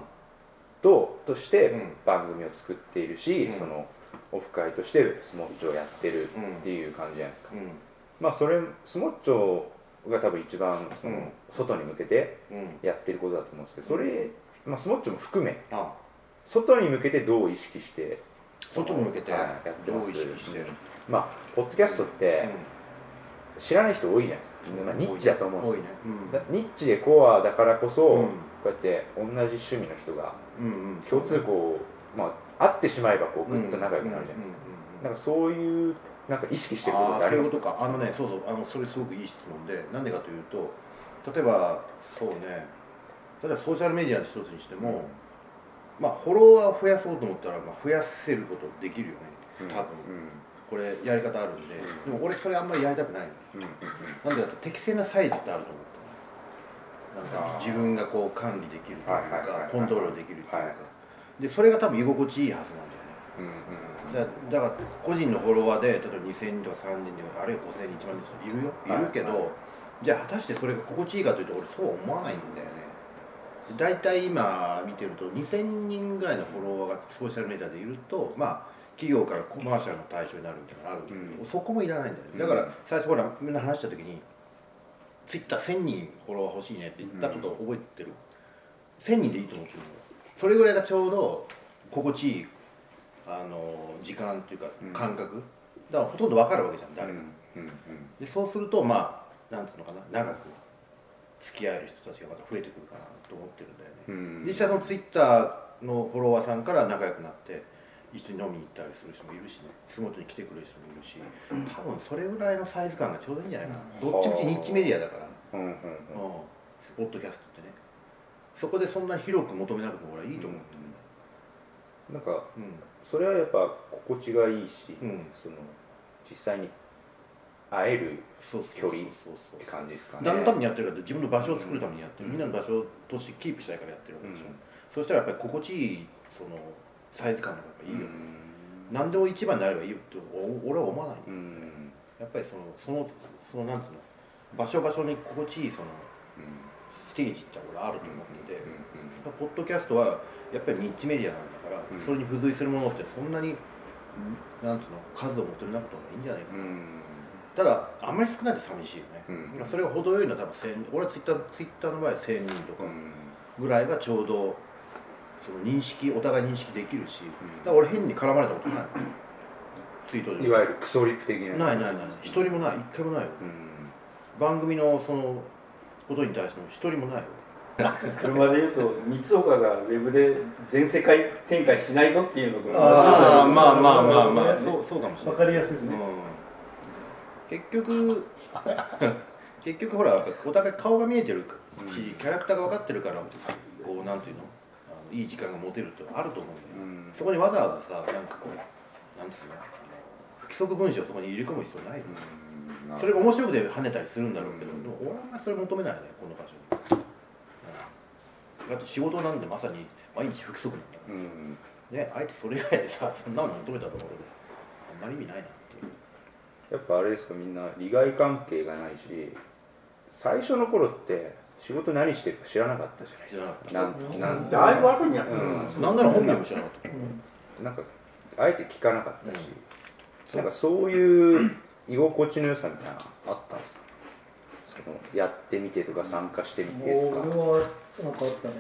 E: と,、として
A: うん。
E: 番組を作っているし、
A: うん。
E: そのオフ会としてスモッチョをやってる
A: うん。
E: っていう感じじゃないですか、
A: うん。
E: まあそれスモッチョが多分一番その、
A: うん。
E: 外に向けて
A: うん。
E: やってることだと思うんですけどそれ、まあ、スモッチョも含め
A: あ。
E: 外に向けてどう意識して
A: 外に向けて
E: はい。やってます。まあポッドキャストって知らない人多いじゃないですか、まあ、ニッチだと思うんですよ。ニッチでコアだからこそ、
A: うん。
E: こうやって同じ趣味の人が共通項を、まあ、会ってしまえばこうぐっと仲良くなるじゃないですか、なんかそういうなんか意識してることってあります？
A: か。あのねそうそう。あのそれすごくいい質問でなんでかというと例えばそうね。例えばソーシャルメディアの一つにしても、まあフォロワーを増やそうと思ったら、まあ、増やせることできるよね。
E: うん。
A: 多分、これやり方あるんで、でも俺それあんまりやりたくないなんでかと適正なサイズってあると思ったのなんか自分がこう管理できるという
E: はいはいはいはい。
A: かコントロールできるというか、
E: はい。
A: でそれが多分居心地いいはずなんだよね。
E: うんうん
A: だだから個人のフォロワーで例えば2000人とか3000人とかあるいは5000人1万人いるよ。いるけど、
E: はい。
A: じゃあ果たしてそれが心地いいかというと俺そうは思わないんだよね大体今見てると2000人ぐらいのフォロワーがソーシャルメディアでいるとまあ企業からコマーシャルの対象になるみたいなのがあるけど、
E: うん。
A: そこもいらないんだよね。だから最初ほらみんな話した時にツイッター1000人フォロワー欲しいねって言ったことを覚えてる、1000人でいいと思ってるのそれぐらいがちょうど心地いいあの時間っていうか
E: うん。
A: 感覚、だからほとんど分かるわけじゃん誰か、
E: うん。うん。
A: でそうするとまあなんつうのかな長く付き合える人たちがまた増えてくるかなと思ってるんだよね、
E: うん。
A: 実際そのツイッターのフォロワーさんから仲良くなって一緒に飲みに行ったりする人もいるしね。仕事に来てくれる人もいるし多分それぐらいのサイズ感がちょうどいいんじゃないかな、どっちみちニッチメディアだから、
E: うんうんうん。
A: うん、ポッドキャストってね。そこでそんな広く求めなくても俺はいいと思ってる、
E: なんか
A: うん。
E: それはやっぱ心地がいいし、
A: うん。
E: その実際に会える距離って感じですかね。
A: 何のためにやってるかって自分の場所を作るためにやってる、みんなの場所としてキープしたいからやってるわけでしょ、
E: うん。
A: そしたらやっぱり心地いいそのサイズ感がやっぱいいよ、
E: うん。
A: 何でも一番になればいいよってお俺は思わない、
E: うん。
A: やっぱりそのそのそのなんつうの場所場所に心地いいそのステージって俺あると思ってて、ポッドキャストはやっぱりニッチメディアなんだから、
E: うん。
A: それに付随するものってそんなになんつうの数を求めなくてもいいんじゃないかな、
E: うん
A: ただあんまり少ないと寂しいよね、
E: うん。
A: それが程よいのは多分1000俺はツイッターツイッターの場合は1000人とか。
E: うん。
A: ぐらいがちょうどその認識お互い認識できるし、だから俺変に絡まれたことない。ツイートで
E: いわゆるクソリプ的な
A: ないないない一人もない。一回もないよ。
E: うん。
A: 番組のそのことに対しても一人もないよ。(laughs)
B: 車で言うと三岡がウェブで全世界展開しないぞっていうのと同じ。
C: あー
A: まあまあまあまあ。
C: ね
A: そうそうかもしれない。
C: わかりやすいですね、
A: うん、結局 (laughs) 結局ほらお互い顔が見えてるし、キャラクターが分かってるからこうなんつうの？あのいい時間が持てるってあると思うんだよ、
E: うん。
A: そこにわざわざさなんかこうなんつうの？不規則文章をそこに入れ込む必要ない。よ、
E: うん。
A: それが面白くて跳ねたりするんだろうけど、
E: うん。
A: でも俺はあんまりそれ求めないねこの場所に、うん。だって仕事なんでまさに毎日不規則なんだから。
E: うん。
A: ね、あえてそれ以外でさ、そんなの求めたところで、あんまり意味ないな。
E: やっぱあれですかみんな利害関係がないし最初の頃って仕事何してるか知らなかったじゃないですか。なんなん
B: だいぶ後にやっ
A: なん。なら本名も知らなかった。
E: なんかあえて聞かなかったし、なんかそういう居心地の良さみたいなのあったんですか？そのやってみてとか参加してみてとか。
C: 俺はなんかあったね。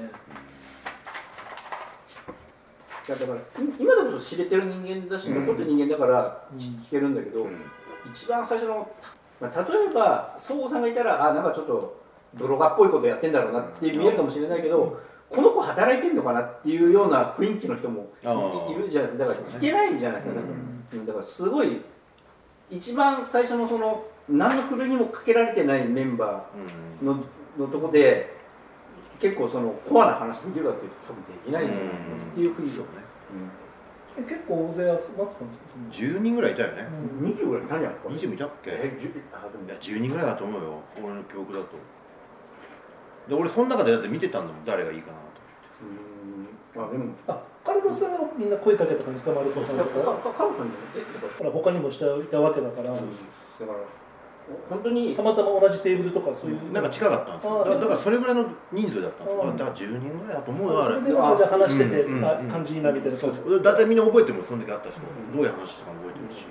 B: いやだからい今でこそ知れてる人間だし、残ってる人間だから
C: うん。
B: 聞けるんだけど、
E: うん
B: 一番最初の、まあ、例えば総合さんがいたらあなんかちょっと泥画っぽいことやってんだろうなって見えるかもしれないけど、この子働いてんのかなっていうような雰囲気の人もいるじゃないだから聞けないじゃないですか、だからうん。だからすごい一番最初のその何のふるいにもかけられてないメンバーののとこで結構そのコアな話できるかっていうと多分できないっていうふうに、
A: そうね。
C: え結構大勢集まってたんですか？その。
A: 10人ぐらいいたよね。
B: うん、20ぐらい何やった
A: 20もいたっけ？い
B: えじゅあでも。
A: や、10人ぐらいだと思うよ、俺の記憶だと。で、俺、その中でだって見てたんだもん、誰がいいかなと。
B: うん。あでも。
C: あカルロスさんがみんな声かけた感じですか？マルコさんと
B: か。
C: か
B: かカロさんにえだか
C: ほら他にもしていたわけだから、
B: ら、だから本当に
C: たまたま同じテーブルとかそういう
A: なんか近かったんですよ。だだからそれぐらいの人数だったんですよ。
C: うん。
A: だから10人ぐらいだと思うよ、あれ
C: それ。でなんかじゃあ話してて、
A: うんうん
C: あ感じいいなみたいな感じ
A: だいたいみんな覚えてるもん、その時あった人。どういう話したかも覚えてるし。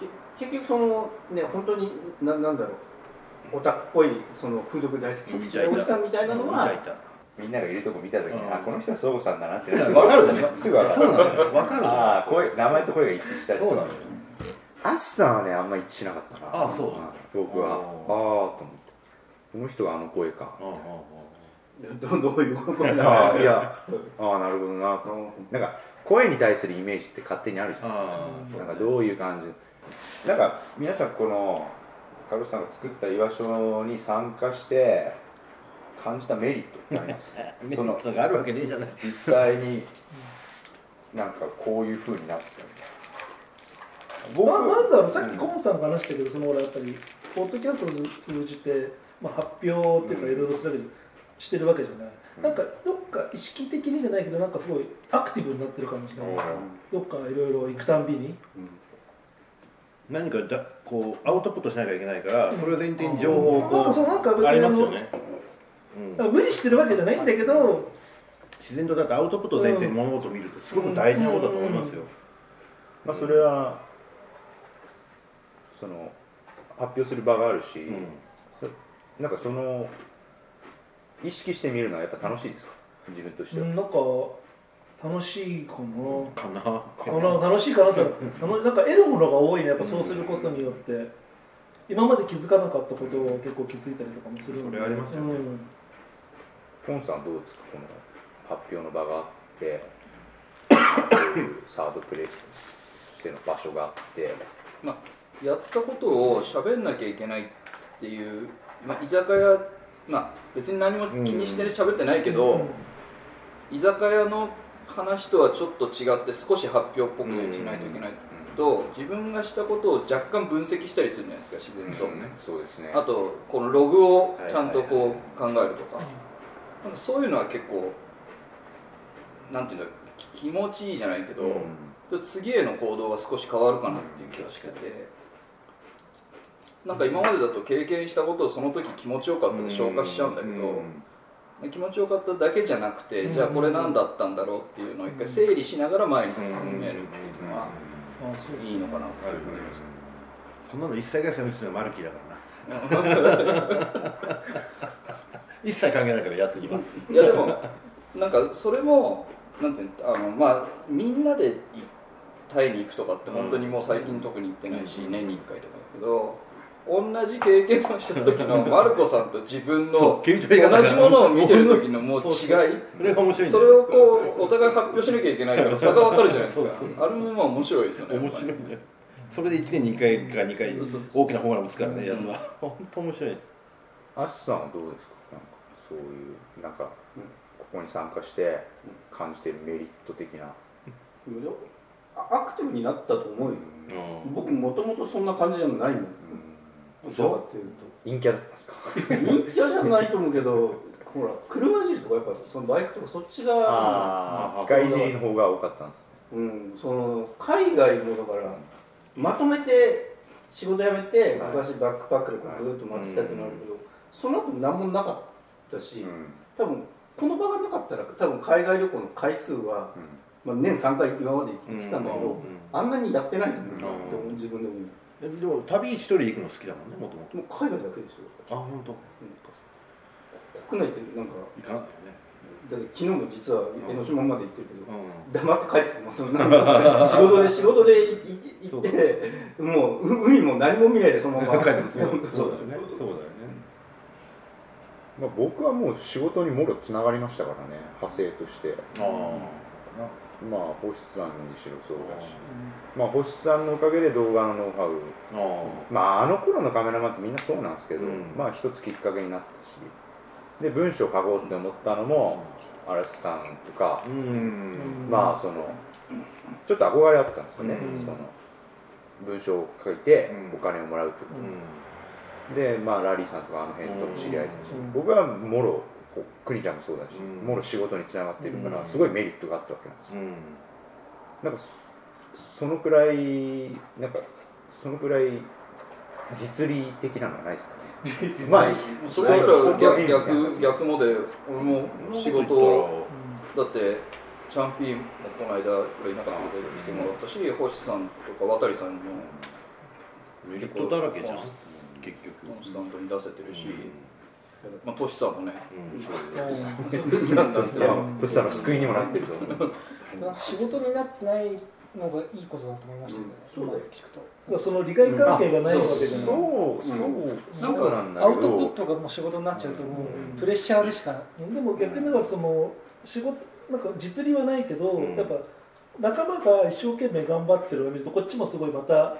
B: け結局そのね本当にななんだろうオタクっぽいその風俗大好きおじさんみたいなのは、
E: みんながいるとこ見た時に、
A: うん。
E: あこの人は相互さんだなって
A: わかるじゃん。
E: すぐ分かる。ああ声名前と声が一致したりとか
A: そうなのよ。
E: アッシさんはねあんま一致しなかったな。
A: あそう。
E: 僕は。ああと思って。この人があの声か。
A: うんうんうん
B: ど (laughs) どういうこと
E: ああいや。ああなるほどな。となんか声に対するイメージって勝手にあるじゃないですか
A: ああそう
E: なんかどういう感じ。なんか皆さんこのカルロスさんが作った居場所に参加して感じたメリットってあります？(laughs)
A: メリ
E: その
A: ットがあるわけねえじゃない。
E: 実際になんかこういう風になってたみたいな僕
C: ななんだろうさっきコンさんが話したけどその俺やっぱりポッドキャストを通じて、まあ、発表っていうかいろいろ調べるしてるわけじゃない、なんかどっか意識的にじゃないけどなんかすごいアクティブになってるかもしれない、どっかいろいろ行くたんびに。
A: 何かだこうアウトプットしなきゃいけないから、それを前提に情報を
C: なん
A: こ
C: かそうなんか別に
A: うありますよね、うん、
C: 無理してるわけじゃないんだけど
A: 自然とだってアウトプットを前提に物事を見るってすごく大事なことだと思いますよ、
E: まあそれはその発表する場があるし、
A: うん。
E: なんかその意識してみるのはやっぱ楽しいですか？自分としては、
C: うんなんか楽しいかな、
A: かな。
C: かな。楽しいかなってあのなんか得るものが多いね。やっぱそうすることによって。今まで気づかなかったことを結構気づいたりとかもするんで。
A: それありますよね。
C: うん。
E: ポンさんどうですか？この発表の場があって (laughs) サードプレイスとしての場所があって。
D: まあ、やったことを喋んなきゃいけないっていう、まあ、居酒屋まあ別に何も気にして喋ってないけど、居酒屋の話とはちょっと違って少し発表っぽくしないといけないと。自分がしたことを若干分析したりするじゃないですか自然と、
E: そうですね。
D: あとこのログをちゃんとこう考えるとか,、なんかそういうのは結構なんていうのき気持ちいいじゃないけど、次への行動が少し変わるかなっていう気がしてて、なんか今までだと経験したことをその時気持ちよかったで消化しちゃうんだけど、気持ちよかっただけじゃなくて、じゃあこれ何だったんだろうっていうのを一回整理しながら前に進めるっていうのは
C: あそう
D: いいのかな。っていう
A: そんなの一切が責めするのはマルキーだからな。(laughs) 一切関係ないからやつには。い
D: やでもなんかそれもなんていうのあのまあみんなでいタイに行くとかって本当にもう最近特に行ってないし、年に1回とかだけど同じ経験をした時の (laughs) マルコさんと自分
A: そ
D: の同じものを見てる時のもう違い。
A: それが面白い
D: それをこうお互い発表しなきゃいけないから (laughs) 差が分かるじゃないですか。あれもまあ面白いですよね
A: 面白いね。それで1年に1回か2回大きなホームラン打つからねやつは。本当面白い。
E: アシさんはどうですか？なんかそういうなんかここに参加して感じてるメリット的な、
B: あアクティブになったと思うよ。
A: うん。
B: 僕もともとそんな感じじゃないもんどちらかっていう
E: 陰キャだったんですか？
B: と陰キャじゃないと思うけどほら車いじりとかやっぱそのバイクとかそっちが
E: ああ機械いじりの方が多かったんですね。
B: うんその海外もだからまとめて仕事辞めて
E: はい。
B: 昔バックパックでこうぐーっと回ってきたってなるけどその後何もなかったし多分この場がなかったら多分海外旅行の回数は、まあ、年3回今まで行ってきたんだけど、
A: うん。
B: あんなにやってないんだなって
A: うん。
B: 思う自分でも。
A: ででも旅一人で行くの好きだもんねもともと
B: もう海外だけですよ。
A: あ本当。
B: 国内ってなんか
A: 行かないよね。
B: だって昨日も実は江ノ島まで行ってるけど、
A: う
B: 黙って帰ってきてます (laughs) 仕事で仕事で行ってもうう海も何も見ないでそのまま。
A: ん帰ってますよ
B: そ (laughs)
A: そううだよね。そうだよね。
E: まあ、僕はもう仕事にもろつながりましたからね派生として。
A: あ
E: まあ星さんにしろそうだし、まあ星さんのおかげで動画のノウハウ。
A: あ
E: まああの頃のカメラマンってみんなそうなんですけど、
A: うん。
E: まあ一つきっかけになったし。で文章を書こうって思ったのも嵐さんとか、
A: うん。
E: まあそのちょっと憧れあったんですよね、
A: うん。
E: その文章を書いて
A: うん。
E: お金をもらうってこ
A: うん。
E: と、でまあラリーさんとかあの辺とも知り合いだし、
G: うん。
E: 僕はもろクニちゃんもそうだし、
A: うん。
E: もろ仕事につながってるから、
A: うん。
E: すごいメリットがあったわけなんですよ。
A: うん。
E: なんかそそのくらいなんかそのくらい実利的なのはないですかね。(laughs) まあ
D: それだったら逆逆逆もで俺も仕事をだってチャンピーンもこの間俺いなかったけど来てもらったし星さんとか渡さんにも
A: メリットだらけじゃん。結局。
D: スタントに出せてるし、
A: うん
D: まあ、トシさんもね。トシさん。だって
E: そしたら救いにもなってると思う。
G: 仕事になってないのがいいことだと思いましたね、
B: うん。そうだよ。
G: 今聞くと。
C: まあその利害関係がないわけじゃない
E: そう。そう
D: なんか
E: そう。なんだけ
G: アウトプッ
E: ど
G: トがもう仕事になっちゃうとも
C: う
G: プレッシャーでしか。
C: でも逆にだからその仕事なんか実利はないけど、
A: うん。
C: やっぱ仲間が一生懸命頑張ってるのを見るとこっちもすごいまた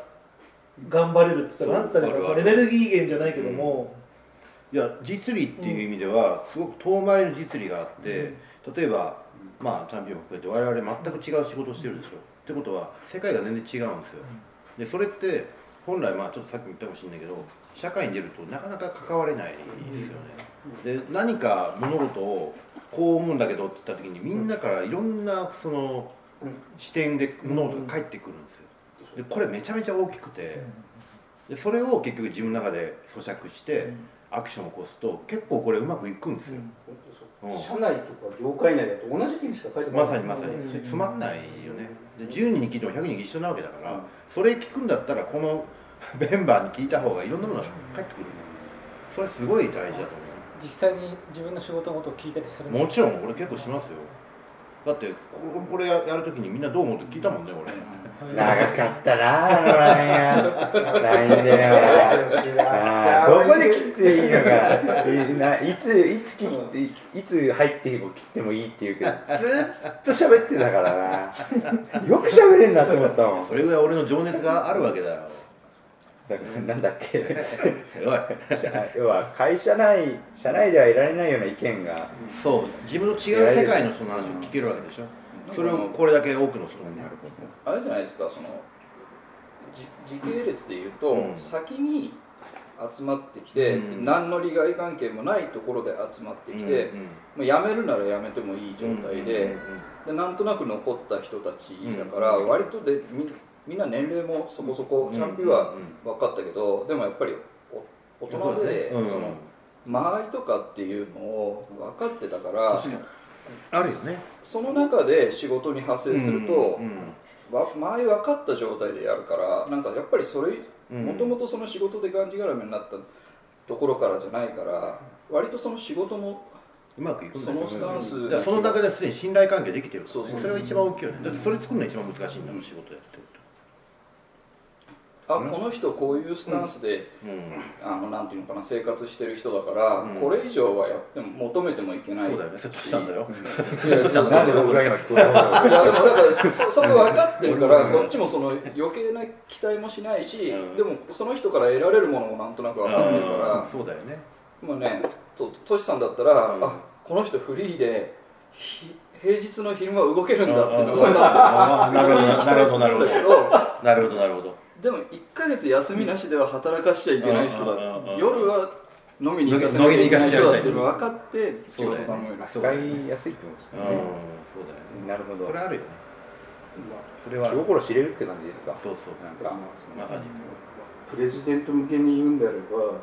C: 頑張れるって言ったらなんたらエネルギー源じゃないけども、
A: いや実利っていう意味ではすごく遠回りの実利があって、例えばまあチャンピオンも含めて我々全く違う仕事をしてるでしょ。ってことは世界が全然違うんですよ。でそれって本来まあちょっとさっきも言ったかもしれないけど社会に出るとなかなか関われないですよね。で何か物事をこう思うんだけどって言った時にみんなからいろんなその視点で物事が返ってくるんですよ。でこれめちゃめちゃ大きくてでそれを結局自分の中で咀嚼してアクションを起こすと結構これうまくいくんですよ、うん。
B: 社内とか業界内だと同じ件しか書いてこない
A: まさにまさに。
C: うん。
A: つまんないよね。で10人に聞いても100人一緒なわけだからそれ聞くんだったらこのメンバーに聞いた方がいろんなものが返ってくるそれすごい大事だと思
G: 実際に自分の仕事のことを聞いたりする
A: もちろん。俺結構しますよ。だってここれやるときにみんなどう思うって聞いたもんね俺
E: 長かったなあの LINE が。LINE でね。あーどこで切っていいのか。いな。いついつ切っていつ入っても切ってもいいって言うけどずっと喋ってたからな。よく喋れんなと思ったもん。
A: それぐらい俺の情熱があるわけだよ。
E: だからなんだっけ。要は会社内社内ではいられないような意見が。
A: そう。自分の違う世界の人の話を聞けるわけでしょそれをこれだけ多くの人にね
D: あれじゃないですかそのじ時系列で言うと、
A: うん。
D: 先に集まってきて、
A: うん。
D: 何の利害関係もないところで集まってきて、まあ、辞めるなら辞めてもいい状態で,、でなんとなく残った人たちだから、割とでみみんな年齢もそこそこ、チャンピは分かったけどでもやっぱりお大人で、
A: うん。
D: その間合いとかっていうのを分かってたから
A: あるよね。
D: その中で仕事に派生すると、前分かった状態でやるからなんかやっぱりそれ
A: うん。
D: もともとその仕事でがんじがらめになったところからじゃないから割とその仕事も
A: うまくいく
D: そのスタンス
A: その中ですでに信頼関係できてるからね。
D: そうそう。
A: それが一番大きいよね。だってそれ作るのが一番難しいんだもん仕事やって。る
D: あこの人こういうスタンスで、
A: とうん。
D: あのなんていうのかな生活してる人だから、
A: うん。
D: これ以上はやっても求めてもいけない
A: そうだよね。セットしたんだよ。(laughs)
D: いやそうそう
E: なんで
D: もだからそ (laughs) そそこ分かってるからこっちもその余計な期待もしないし、
A: うん。
D: でもその人から得られるものもなんとなく分かってるから、
A: うん。そうだよね。
D: まあねととしさんだったら、
A: うん。
D: あこの人フリーでひ平日の昼間動けるんだっていうのが分か
A: ああなるほど。なるほどなるほど。
D: ってるんだけど。
A: なるほどなるほど
D: でも1ヶ月休みなしでは働かしちゃいけない人だ夜は飲みに行かせないけない人だっていうのが分かって仕事頼める
E: 使いやすいって。ことですね。
A: そうだよね。
E: なるほど。
A: それあるよね。それはあ
E: 気
A: る
E: 心知れるって感じですか？
A: そうそう
E: なんか。
A: まさに
B: プレジデント向けに言うんであれば、うん、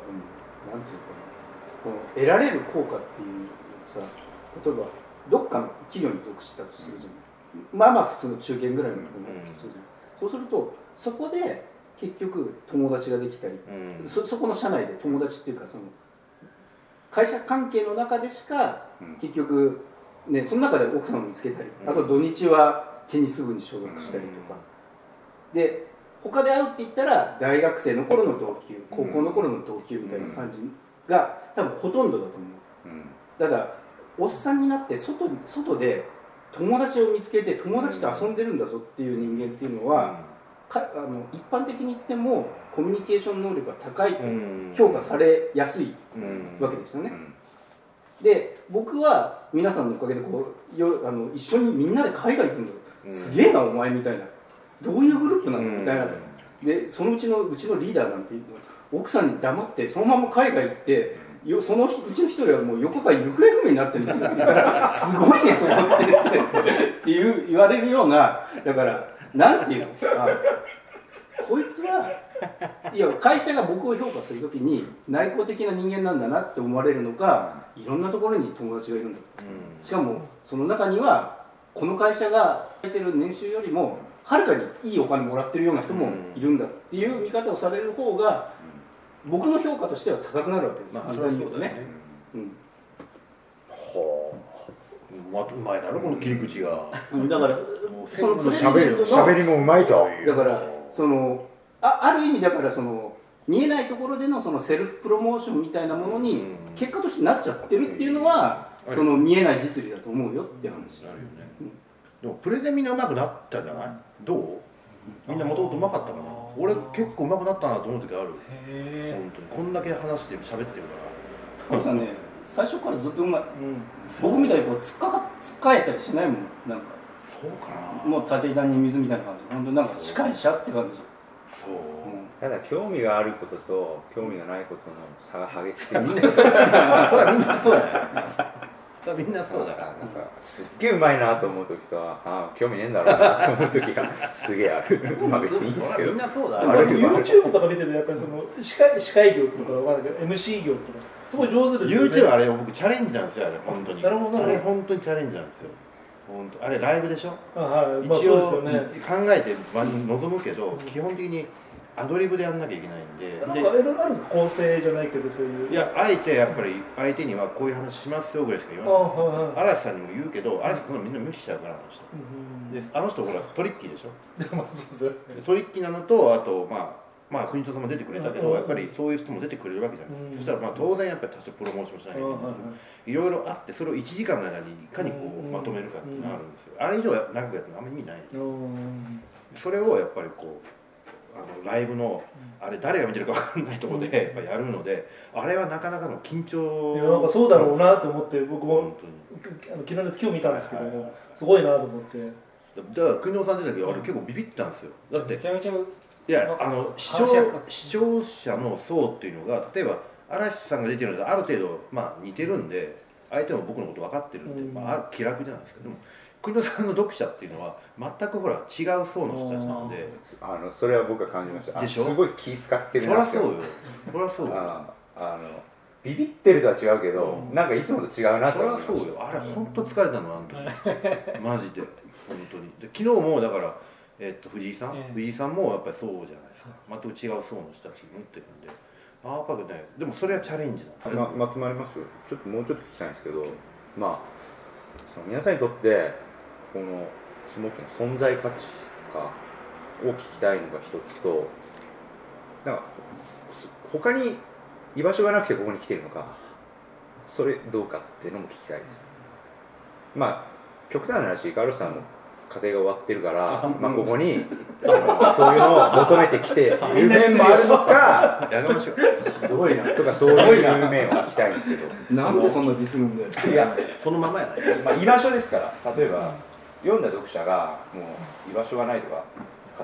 B: なんていうのかなこの得られる効果っていうさ例えばどっかの企業に属したとするじゃない、まあまあ普通の中堅ぐらいのそうするとそこで結局友達ができたり、
A: うん。
B: そそこの社内で友達っていうかその会社関係の中でしか
E: うん。
B: 結局ねその中で奥さんを見つけたり、
A: うん。
B: あと土日はテニス部に所属したりとか、で他で会うって言ったら大学生の頃の同級高校の頃の同級みたいな感じが多分ほとんどだと思う。
E: うん。
B: だからおっさんになって外に外で友達を見つけて友達と遊んでるんだぞっていう人間っていうのは、かあの一般的に言ってもコミュニケーション能力が高い評価されやすい
A: うん。
B: わけですよね、
E: うん。
B: で僕は皆さんのおかげでこうよあの一緒にみんなで海外行くんだよ、
A: うん。
B: すげえなお前みたいな。どういうグループなの？
A: うん。
B: みたいな。でそのうちのうちのリーダーなんて奥さんに黙ってそのまま海外行ってよその日うちの一人はもう横から行方不明になってるんですよ。(laughs) すごいねそこって。っていう言われるようなだからなんていうの？あこいつはいや会社が僕を評価するときに内向的な人間なんだなって思われるのかいろんなところに友達がいるんだと。しかもその中にはこの会社が得てる年収よりもはるかにいいお金もらってるような人もいるんだっていう見方をされる方が僕の評価としては高くなるわけです
A: まあ
B: 簡
A: そ
B: う
A: だよね。
B: うん
A: まうまいだろこの切り口が。
B: うんだからそのプレジ
E: 喋る
B: デントの
E: 喋りもうまいと。
B: だからそのあある意味だからその見えないところでのそのセルフプロモーションみたいなものに
A: うん。
B: 結果としてなっちゃってるっていうのは
A: うん。
B: その見えない実利だと思うよって話。
A: なるよね。でもプレゼンみんな上手くなったじゃない？どう？みんなもともと上手かったかな？俺結構上手くなったなと思う時ある。
G: へ
A: 本当に。こんだけ話して喋ってるか
B: 高橋さんね最初からずっとうまい、僕みたいにこう突っかか突っかえたりしないもん。なんか。ら
A: そうかな。
B: もう縦板に水みたいな感じ。本当になんか司会者って感じ、
A: そう。
B: うん。
E: ただ興味があることと興味がないことの差が激しくて
A: みんなそうそれはみんなそうだよみんなそうだ
E: なん
A: か
E: からすっげえうまいなと思う時とああ興味ねえんだろうなと思う時がすげえある。まあ別にいいんですけど。
A: みんなそうだ
C: YouTube とか見てるとやっぱりその司会司会業とかわかんないけど MC 業とかすごい上手ですよね。
A: YouTube あれ僕チャレンジなんですよあれ本当に。
C: なるほど。
A: あれ本当にチャレンジなんですよ。本当。あれライブでしょ？
C: あはい。まあ
A: 一応
C: そうですよね。
A: 考えてま臨むけど基本的にアドリブでやんなきゃいけないんで。
C: なんかいろいろあるんですか？構成じゃないけどそういう。
A: でいやあえてやっぱり相手にはこういう話しますよぐらいしか言
C: あ
A: わない。
C: はいはい。
A: 嵐さんにも言うけど嵐さんそのみんな無視しちゃうからあの人。
C: うん。
A: であの人ほらトリッキーでしょ？(laughs) トリッキーなのとあとまあまあ国人さんも出てくれたけ
C: うん。
A: どやっぱりそういう人も出てくれるわけじゃないですか。
C: うん。
A: そしたらまあ当然やっぱり多少プロモーションしなきゃいけないいろいろあってそれを1時間の間にいかにこ
C: う
A: うん。まとめるかっていうのがあるんですよ。あれ以上長くやってもあんまり意味ない。
C: うん。
A: それをやっぱりこうあのライブのあれ誰が見てるか分かんないところでやるのであれはなかなかの緊張。
C: いやなんかそうだろうなと思って僕も
A: 本当に。
C: あの昨日の今日見たんですけどもすごいなと思って。
A: じゃあ国野さん出た時あれ結構ビビったんですよ。だって
G: めちゃめちゃ
A: いやあの視聴視聴者の層っていうのが例えば嵐さんが出てるのである程度、まあ、似てるんで相手も僕のこと分かってるんで、
C: うん。
A: まあ、あ気楽じゃないですか。でも国野さんの読者っていうのは全くほら違う層の人たちなので
E: あのそれは僕は感じました。あ
A: でしょ？
E: すごい気使ってる
A: そり
E: なって。
A: ゃそうよ。そりゃそうよ。
E: あ (laughs) あのビビってるとは違うけど、
A: うん。
E: なんかいつもと違うな
A: そ
E: と思いました。
A: りゃそうよ。あれ本当疲れたのあの時。(laughs) マジで。本当に。で昨日もだからえっと藤井さん、
G: ええ。
A: 藤井さんもやっぱりそうじゃないですか。全く違う層の人たち持ってるんで。ああやっぱねでもそれはチャレンジなんです
E: ままとまります？ちょっともうちょっと聞きたいんですけどまあその皆さんにとってこのスモーキーの存在価値とかを聞きたいのが一つとなんかす他に居場所がなくてここに来てるのかそれどうかっていうのも聞きたいです。まあ極端な話カルさんの家庭が終わってるからまあここにそのそういうのを求めてきている面もあるのか
A: やめましょう。
B: すごいな。
E: とかそういう面を聞きたいんですけど。
B: なんでそんなディスるんだよ。
E: いや、
A: そのままやない。
E: まあ、居場所ですから例えば読んだ読者がもう居場所がないとか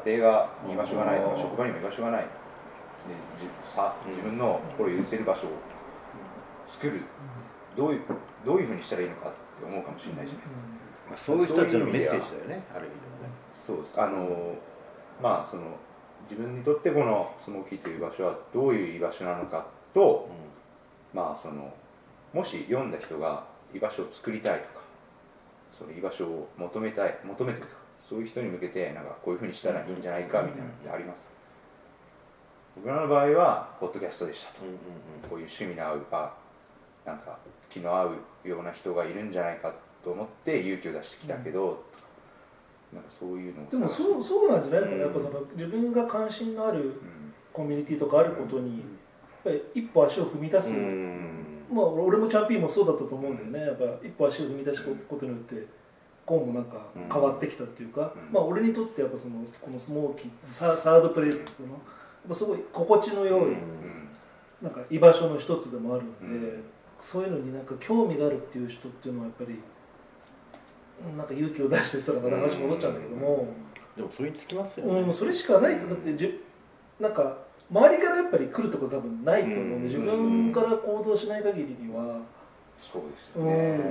E: 家庭が居場所がないとか職場にも居場所がない。でじさ自分の心を許せる場所を作る。どういうどういうふうにしたらいいのかって思うかもしれないじゃないですか、
A: まあ、そういう人たちのメッセージだよねある意味ではね。
E: そうです。あのまあその自分にとってこのスモーキーという場所はどういう居場所なのかとまあそのもし読んだ人が居場所を作りたいとかその居場所を求めたい求めてるとかそういう人に向けてなんかこういうふうにしたらいいんじゃないかみたいなのってあります？僕らの場合はポッドキャストでしたと。
A: うんうん
E: こういう趣味の合う場なんか気の合うような人がいるんじゃないかと思って勇気を出してきたけど、なんかそういうのを
C: でもそうそうなんじゃない？のかな、やっぱその自分が関心のある
E: うん。
C: コミュニティとかあることに、やっぱり一歩足を踏み出す、
A: うん
C: まあ俺もチャンピーンもそうだったと思うんだよね。やっぱ一歩足を踏み出すことによってこうもなんか変わってきたっていうか、
E: うん。
C: まあ俺にとってやっぱそのこのスモーキーササードプレイスのやっぱすごい心地の良い、
E: うん。
C: なんか居場所の一つでもあるので、
E: うん。
C: そういうのになんか興味があるっていう人っていうのはやっぱりなんか勇気を出してそれまた話戻っちゃうんだけども、
A: でもそれにつきますよ
C: うん
A: ね、
C: それしかないとだってじゅなんか周りからやっぱり来るとこ多分ないと思うんで、
A: うん
C: 自分から行動しない限りには、
E: そうですよ
C: う
E: ね、
C: ん、
E: なんか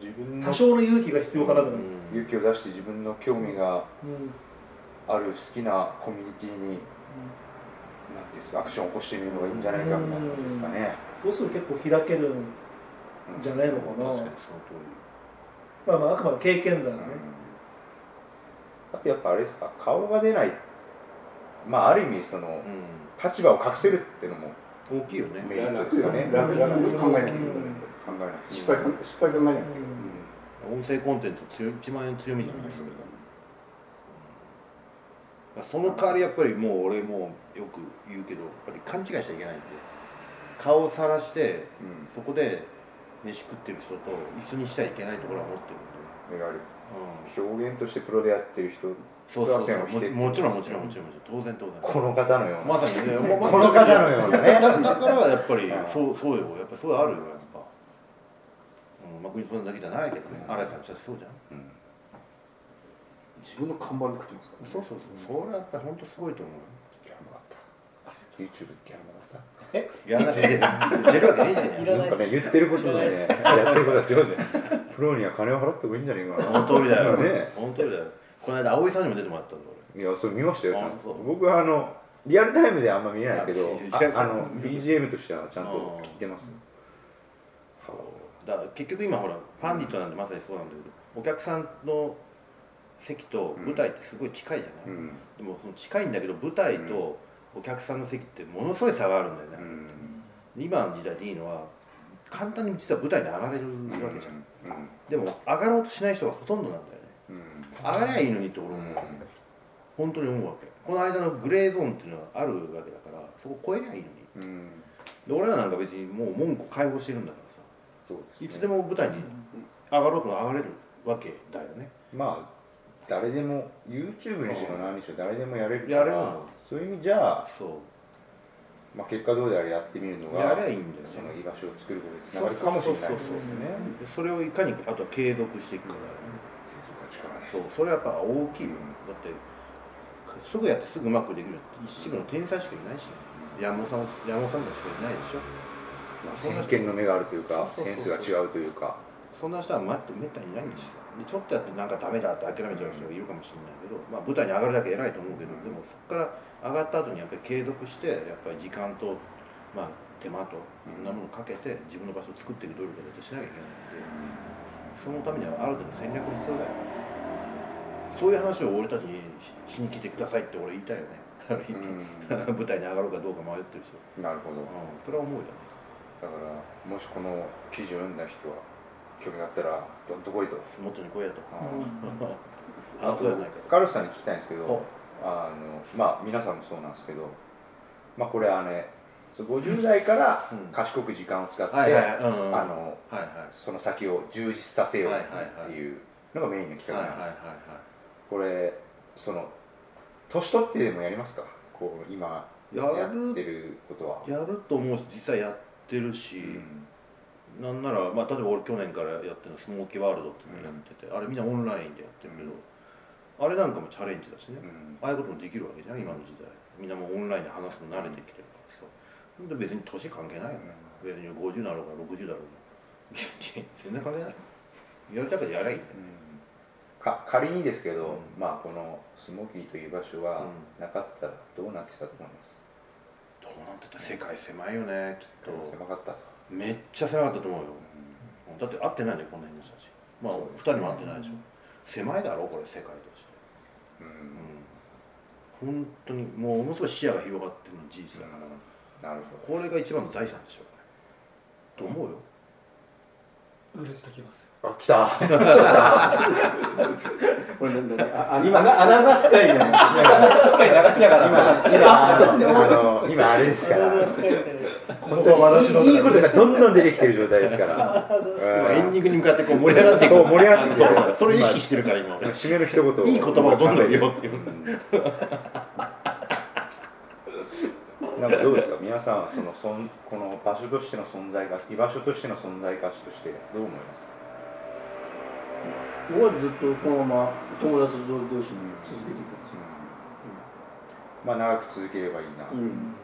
E: 自分の
C: 多少の勇気が必要かなと思う、
E: 勇気を出して自分の興味が
C: うん。
E: ある好きなコミュニティになんていうんですかアクションを起こしてみるのがいいんじゃないかみたいなことですかね、
C: そうすると結構開けるんじゃないのかな、
A: 確かにその通
C: まあまああくまで経験だよね、
E: あとやっぱあれですか顔が出ないまあある意味その
A: り、
E: 立場を隠せるっていうのも
A: うん、大きいよね。
E: メリットですよね。
B: 楽楽に考えなきゃいけない。
E: 考えなくて
B: 失敗か失敗考えなきゃいけない。
A: 音声コンテンツ一番の強みじゃないそれが、うん。その代わりやっぱりもう俺もよく言うけどやっぱり勘違いしちゃいけないんで。顔をさらして
E: うん。
A: そこで飯食ってる人と一緒にしちゃいけないところは思ってるんで、うん、
E: 表現としてプロでやってる人
A: そうそうそう。ももちろんもちろんもちろんもちろん当然当然
E: この方のような。
A: まさにねもう (laughs)
E: この方のようなね。
A: だだからやっぱり
E: うん
A: そうそうよ。やっぱそうあるよやっぱ、うん、まあ国さんだけじゃないけどね。新井さんちゃそうじゃん。
E: うん。
B: 自分の看板で食ってますから
A: そうそうそう。それはやっぱり本当すごいと思う
E: ギャラもらった。YouTube ギャラもらった。
A: いやなしで出るわけねえじゃん。
G: いらな
E: んかね言ってることとねやってることは違うんだよ。プロには金を払った方がいいんじゃないかな。
A: その通りだよ、
E: ね
A: 本当だよこの間葵さんにも出てもらったんだ
E: いやそれ見ましたよちゃんと。
A: あそう。
E: 僕はあのリアルタイムではあんま見れないけど
A: あ
E: ああの BGM としてはちゃんと聞いてます。
A: 俺だから結局今ほらパンディットなんでまさにそうなんだけどお客さんの席と舞台ってすごい近いじゃない、
E: うん。
A: でもその近いんだけど舞台とお客さんの席ってものすごい差があるんだよね、
E: うん。
A: 今の時代でいいのは簡単に実は舞台に上がれるわけじゃん、
E: うん。
A: でも上がろうとしない人がほとんどなんだよ上がりゃいいのにって俺思う、本当に思うわけ。この間のグレーゾーンっていうのはあるわけだからそこ超えりゃいいのに
E: うん。
A: で俺らなんか別にもう門戸開放してるんだからさ
E: そうですね。
A: いつでも舞台に上がろうとも上がれるわけだよね。
E: まあ誰でも YouTube にしろ何にしろ誰でもやれるから
A: やれるの
E: そういう意味じゃあ、
A: そう。
E: まあ、結果どうであれやってみるのが
A: やりゃいいんだよね。
E: その居場所を作ることにつながるかもしれないですよね。
A: それをいかにあとは継続していくかだよね
E: 力ね。
A: そうそれはやっぱ大きいよ。だってすぐやってすぐうまくできる一部の天才しかいないし山本さん山本さんたちしかいないでしょ。
E: まあ先見の目があるというかセンスが違うというか。
A: そんな人は待ってめったにいないんですよ。でちょっとやってなんかダメだって諦めちゃう人がいるかもしれないけど、まあ、舞台に上がるだけ偉いと思うけどでもそこから上がった後にやっぱり継続してやっぱり時間と、まあ、手間といろんなものをかけて自分の場所を作っていく努力を絶対しなきゃいけないんでそのためにはある程度戦略が必要だよ。そそういう話を俺たちにししに来てくださいって俺言いたいよね。
E: うん。
A: 舞台に上がろうかどうか迷ってる人、
E: なるほど。
A: うん、それは思うよね。
E: だからもしこの記事を読んだ人は興味があったらどんと来いと。
A: もっとに来いやと。
E: あ
A: あそうやないか
E: カルロスさんに聞きたいんですけど
A: ほ
E: あのまあ皆さんもそうなんですけどまあこれはねそう50代から
A: うん。
E: 賢く時間を使って、その先を充実させようっていうのがメインの企画なんです、これその年取ってでもやりますか？こう今
A: や
E: ってることは、
A: やると思うし実際やってるし、
E: うん。
A: なんなら、まあ、例えば俺去年からやってるのスモーキーワールドっていうのやってて、あれみんなオンラインでやってるけど、あれなんかもチャレンジだしね、
E: うん。
A: ああいうこともできるわけじゃん今の時代。みんなもうオンラインで話すの慣れてきてるで別に年関係ないよね、別に50だろうが60だろうが。(laughs) 全然関係ない。やりたかったらやりゃいい。ん。だよ
E: か仮にですけど、
A: うん。
E: まあこのスモーキーという場所が
A: うん。
E: なかったらどうなってたと思います、
A: どうなってた世界狭いよねきっと。
E: 狭かったと、
A: めっちゃ狭かったと思うよ。だって会ってないんだよこんなに人たち。まあ
E: そう
A: 2人も会ってないでしょ。狭いだろこれ世界として。
E: うん。
A: うん。本当にもうものすごい視野が広がってるの事実だから、
E: なるほ
A: これが一番の財産でしょ。と思うよ。
G: 売れてきます
E: あ来た。
B: これなんだね。(laughs) ああ今なアナザースカイね。アナザースカイ流しながら。
E: 今今あの今あれですから。
C: 本当は私の
E: いいことがどんどん出てきてる状態ですから。
A: 今エンディングに向かってこう盛り上がっていく。
E: そう盛り上がってきてる
A: それ意識してるから今。俺
E: 締めの一言を。
A: いい言葉をどんどん言おうっていう
E: なんかどうですか？皆さんはそのそんこの場所としての存在が居場所としての存在価値としてどう思いますか？
B: 僕はずっとこのまま友達同士に続けていくんですよ、
E: まあ長く続ければいいな、
B: うん。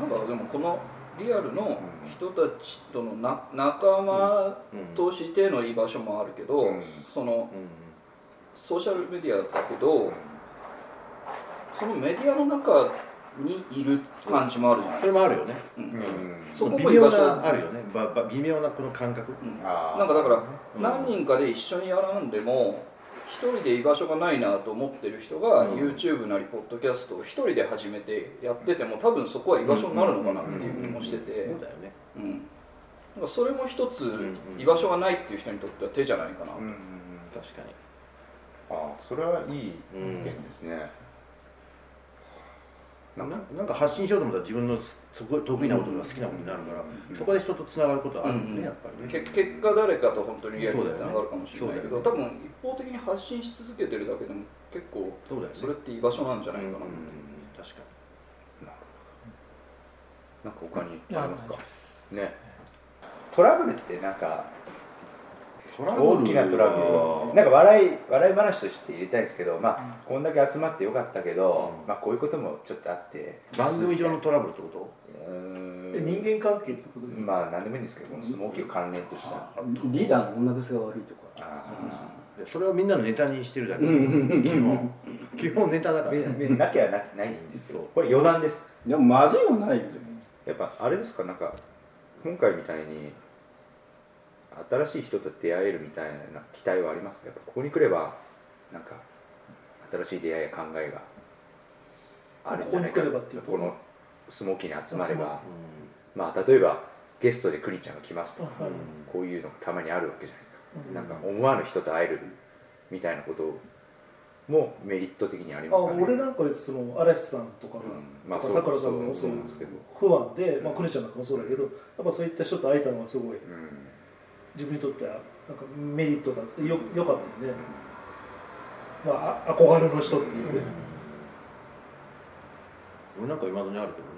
D: なんかでもこのリアルの人たちとのな仲間としての居場所もあるけど、
E: うん。
D: その
A: うん。
D: ソーシャルメディアだけどそのメディアの中にいる感じもあるじゃない
A: そ
D: ですか、
A: れもあるよね。
D: うん。
E: うん。
D: そこ
A: 微妙
D: も居場所
A: なあるよね。ばば微妙なこの感覚。
D: うん。
E: あー。
D: なんかだから
A: うん。
D: 何人かで一緒にやらんでも一人で居場所がないなと思ってる人が
A: うん。
D: YouTube なりポッドキャストを一人で始めてやってても多分そこは居場所になるのかなっていう気もしてて。
A: そうだよね。
D: うん。なんかそれも一つ
A: ん。
D: 居場所がないっていう人にとっては手じゃないかな。
E: うんうんうん。
A: 確かに。
E: ああそれはいい意見ですね、
A: ななんか発信しようと思ったら自分のそこ得意なことが好きなことになるから、
E: うん
A: そこで人とつながることはあるよね、
D: うん。
A: やっぱりね。
D: け結果誰かと本当にリアルにつながるかもしれないけど、
A: そ
D: 多分一方的に発信し続けてるだけでも結構
A: そうだよね。
D: それって居場所なんじゃないかなって、
A: うん確か
E: なんか他にありますか？ね。トラブルってなんか
A: に
E: 大きなトラブルをなんか笑い笑い話として入れたいですけどまあこんだけ集まってよかったけど、
A: うん。
E: まあこういうこともちょっとあって。
A: 番組上のトラブルってこと？
E: うん。
C: 人間関係ってことで、
E: まあ何でもいいんですけどこのスモーキーを関連とした
B: リーダーの女癖が悪いとか。
E: あ
A: でそれをみんなのネタにしてるだけ、
B: うん。
A: 基本。基本ネタだから、
E: なきゃなないんですけど。これ余談です。
B: でもまずいはないよ
E: やっぱあれですか？なんか今回みたいに新しい人と出会えるみたいな期待はありますか？やっぱここに来ればなんか新しい出会いや考えがあるんじゃないか
C: ここに来ればっていうと？
E: このスモーキーに集まれ
C: あ
E: ばまあ例えばゲストでクリちゃんが来ますとか
C: はい
E: こういうのたまにあるわけじゃないですか、
C: うん。
E: なんか思わぬ人と会えるみたいなこともメリット的にありま
C: あ
E: すかね？
C: 俺なんかその嵐さんとかが、さくらさんも
E: そ
C: う
E: なんですけど
C: 不安で、まあ、クリちゃんなんかもそうだけどやっぱそういった人と会えたのはすごい。
E: うん
C: 自分にとってはなんかメリットだってよよかったよね、まあ、あ憧れの人っていうね、
A: 俺なんか今だにあるけどね。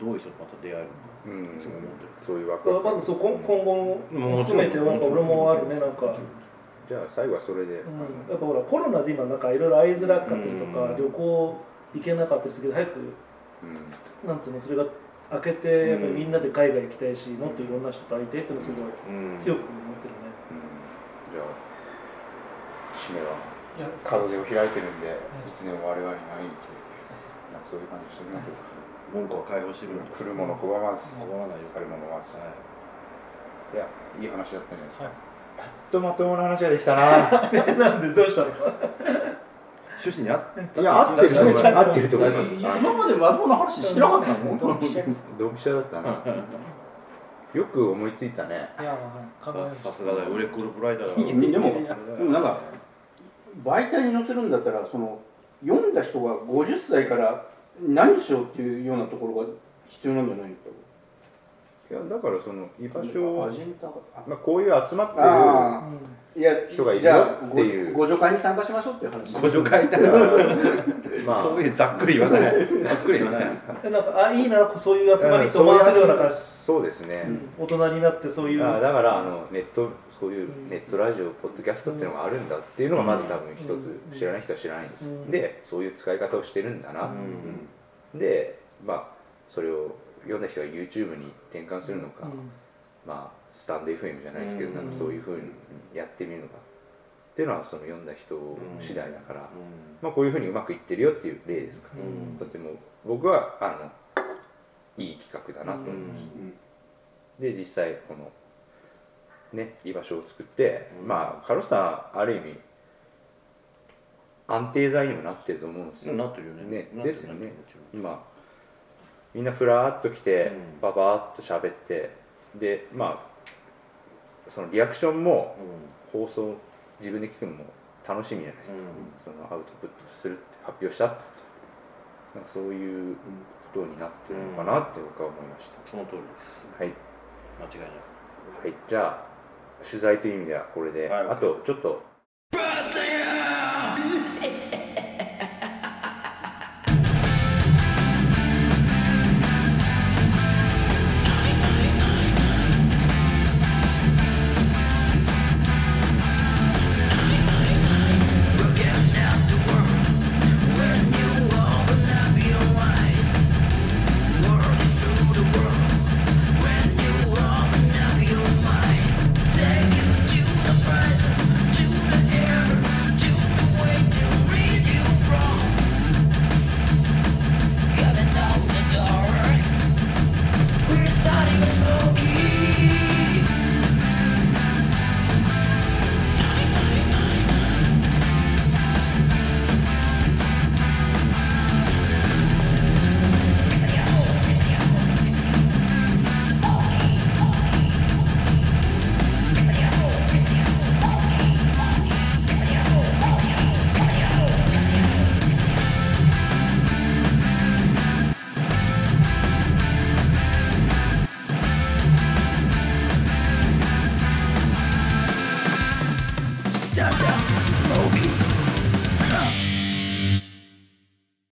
A: どういう人とまた出会えるのか。
E: うん。
A: いつも思ってる。
E: そういうワクワク
C: まずそう今今後
A: も
C: も含めてなんか俺もあるねなんか、
E: じゃあ最後はそれで、
C: うん、やっぱほらコロナで今なんかいろいろ会いづらかったりとか、
A: うん。
C: 旅行行けなかったりするけど早く
E: うん。
C: なんつうのそれが開けてやっぱりみんなで海外行きたいし、もっといろんな人と会いたいっていうのをすごい
A: うん。
C: 強く思ってるね、
E: じゃあ締めは。い
G: や
E: 門出を開いてるんで、いつでも我々に会いに来てなんかそういう感じにしてみましょうか、
A: 文句は解放してる
E: 来るもの拒まず
A: 拒まないよ
E: 去るもの待つ、
A: はい。
E: いやいい話だったんじゃないですか、
G: はい。
E: とまともな話ができたな。(laughs)
C: なんでどうしたの？
A: 趣旨に合って
E: いや合ってると思います。合ってると思います。
B: 今までまともな話してなかったの (laughs)
G: ドンピ
E: だったなよく思いついたね。
G: いや
A: さすがだよ。売れっ子のプライダーだ
B: でもでもなんか媒体に載せるんだったらその読んだ人が50歳から何しようっていうようなところが必要なんじゃないの？
E: いやだからその居場所をまあ、こういう集まってる
B: あいや
E: 人がいるよ
B: じゃあ
E: っていう。
B: ご互助会に参加しましょうっていう話。
A: ご助会だから (laughs)
E: まあ。
A: そういうざっくり言わない。ざっくり言わない。
C: えなんかあいいなそういう集まりと思わせるような感じ。
E: そうですね、
C: 大人になってそういう。
E: あだからあのネットそういうネットラジオポッドキャストっていうのがあるんだっていうのがまず多分一つ知らない人は知らないんです、
C: うん。
E: でそういう使い方をしてるんだな、でまあそれを読んだ人が YouTube に転換するのか、まあスタンド FM じゃないですけど、
A: うん。
E: なんかそういうふうにやってみるのか。っていうのはその読んだ人次第だから、まあこういうふうにうまくいってるよっていう例ですから、
A: うん。
E: とても僕はあのいい企画だなと思いました、で実際このね居場所を作って、
A: うん。
E: まあカロスさんある意味安定剤にもなってると思うんですよ、
A: なってるよね。
E: ねですよね。今みんなふらーっと来て、
A: うん。
E: ババーっと喋ってでまあそのリアクションも放送自分で聞くのも楽しみじゃないですか、そのアウトプットするって発表したなんかそういうことになってるのかなって僕は思いました、
A: その通りです。
E: はい、
A: 間違いない
E: はい、じゃあ取材という意味ではこれで、
A: はい。
E: あとちょっと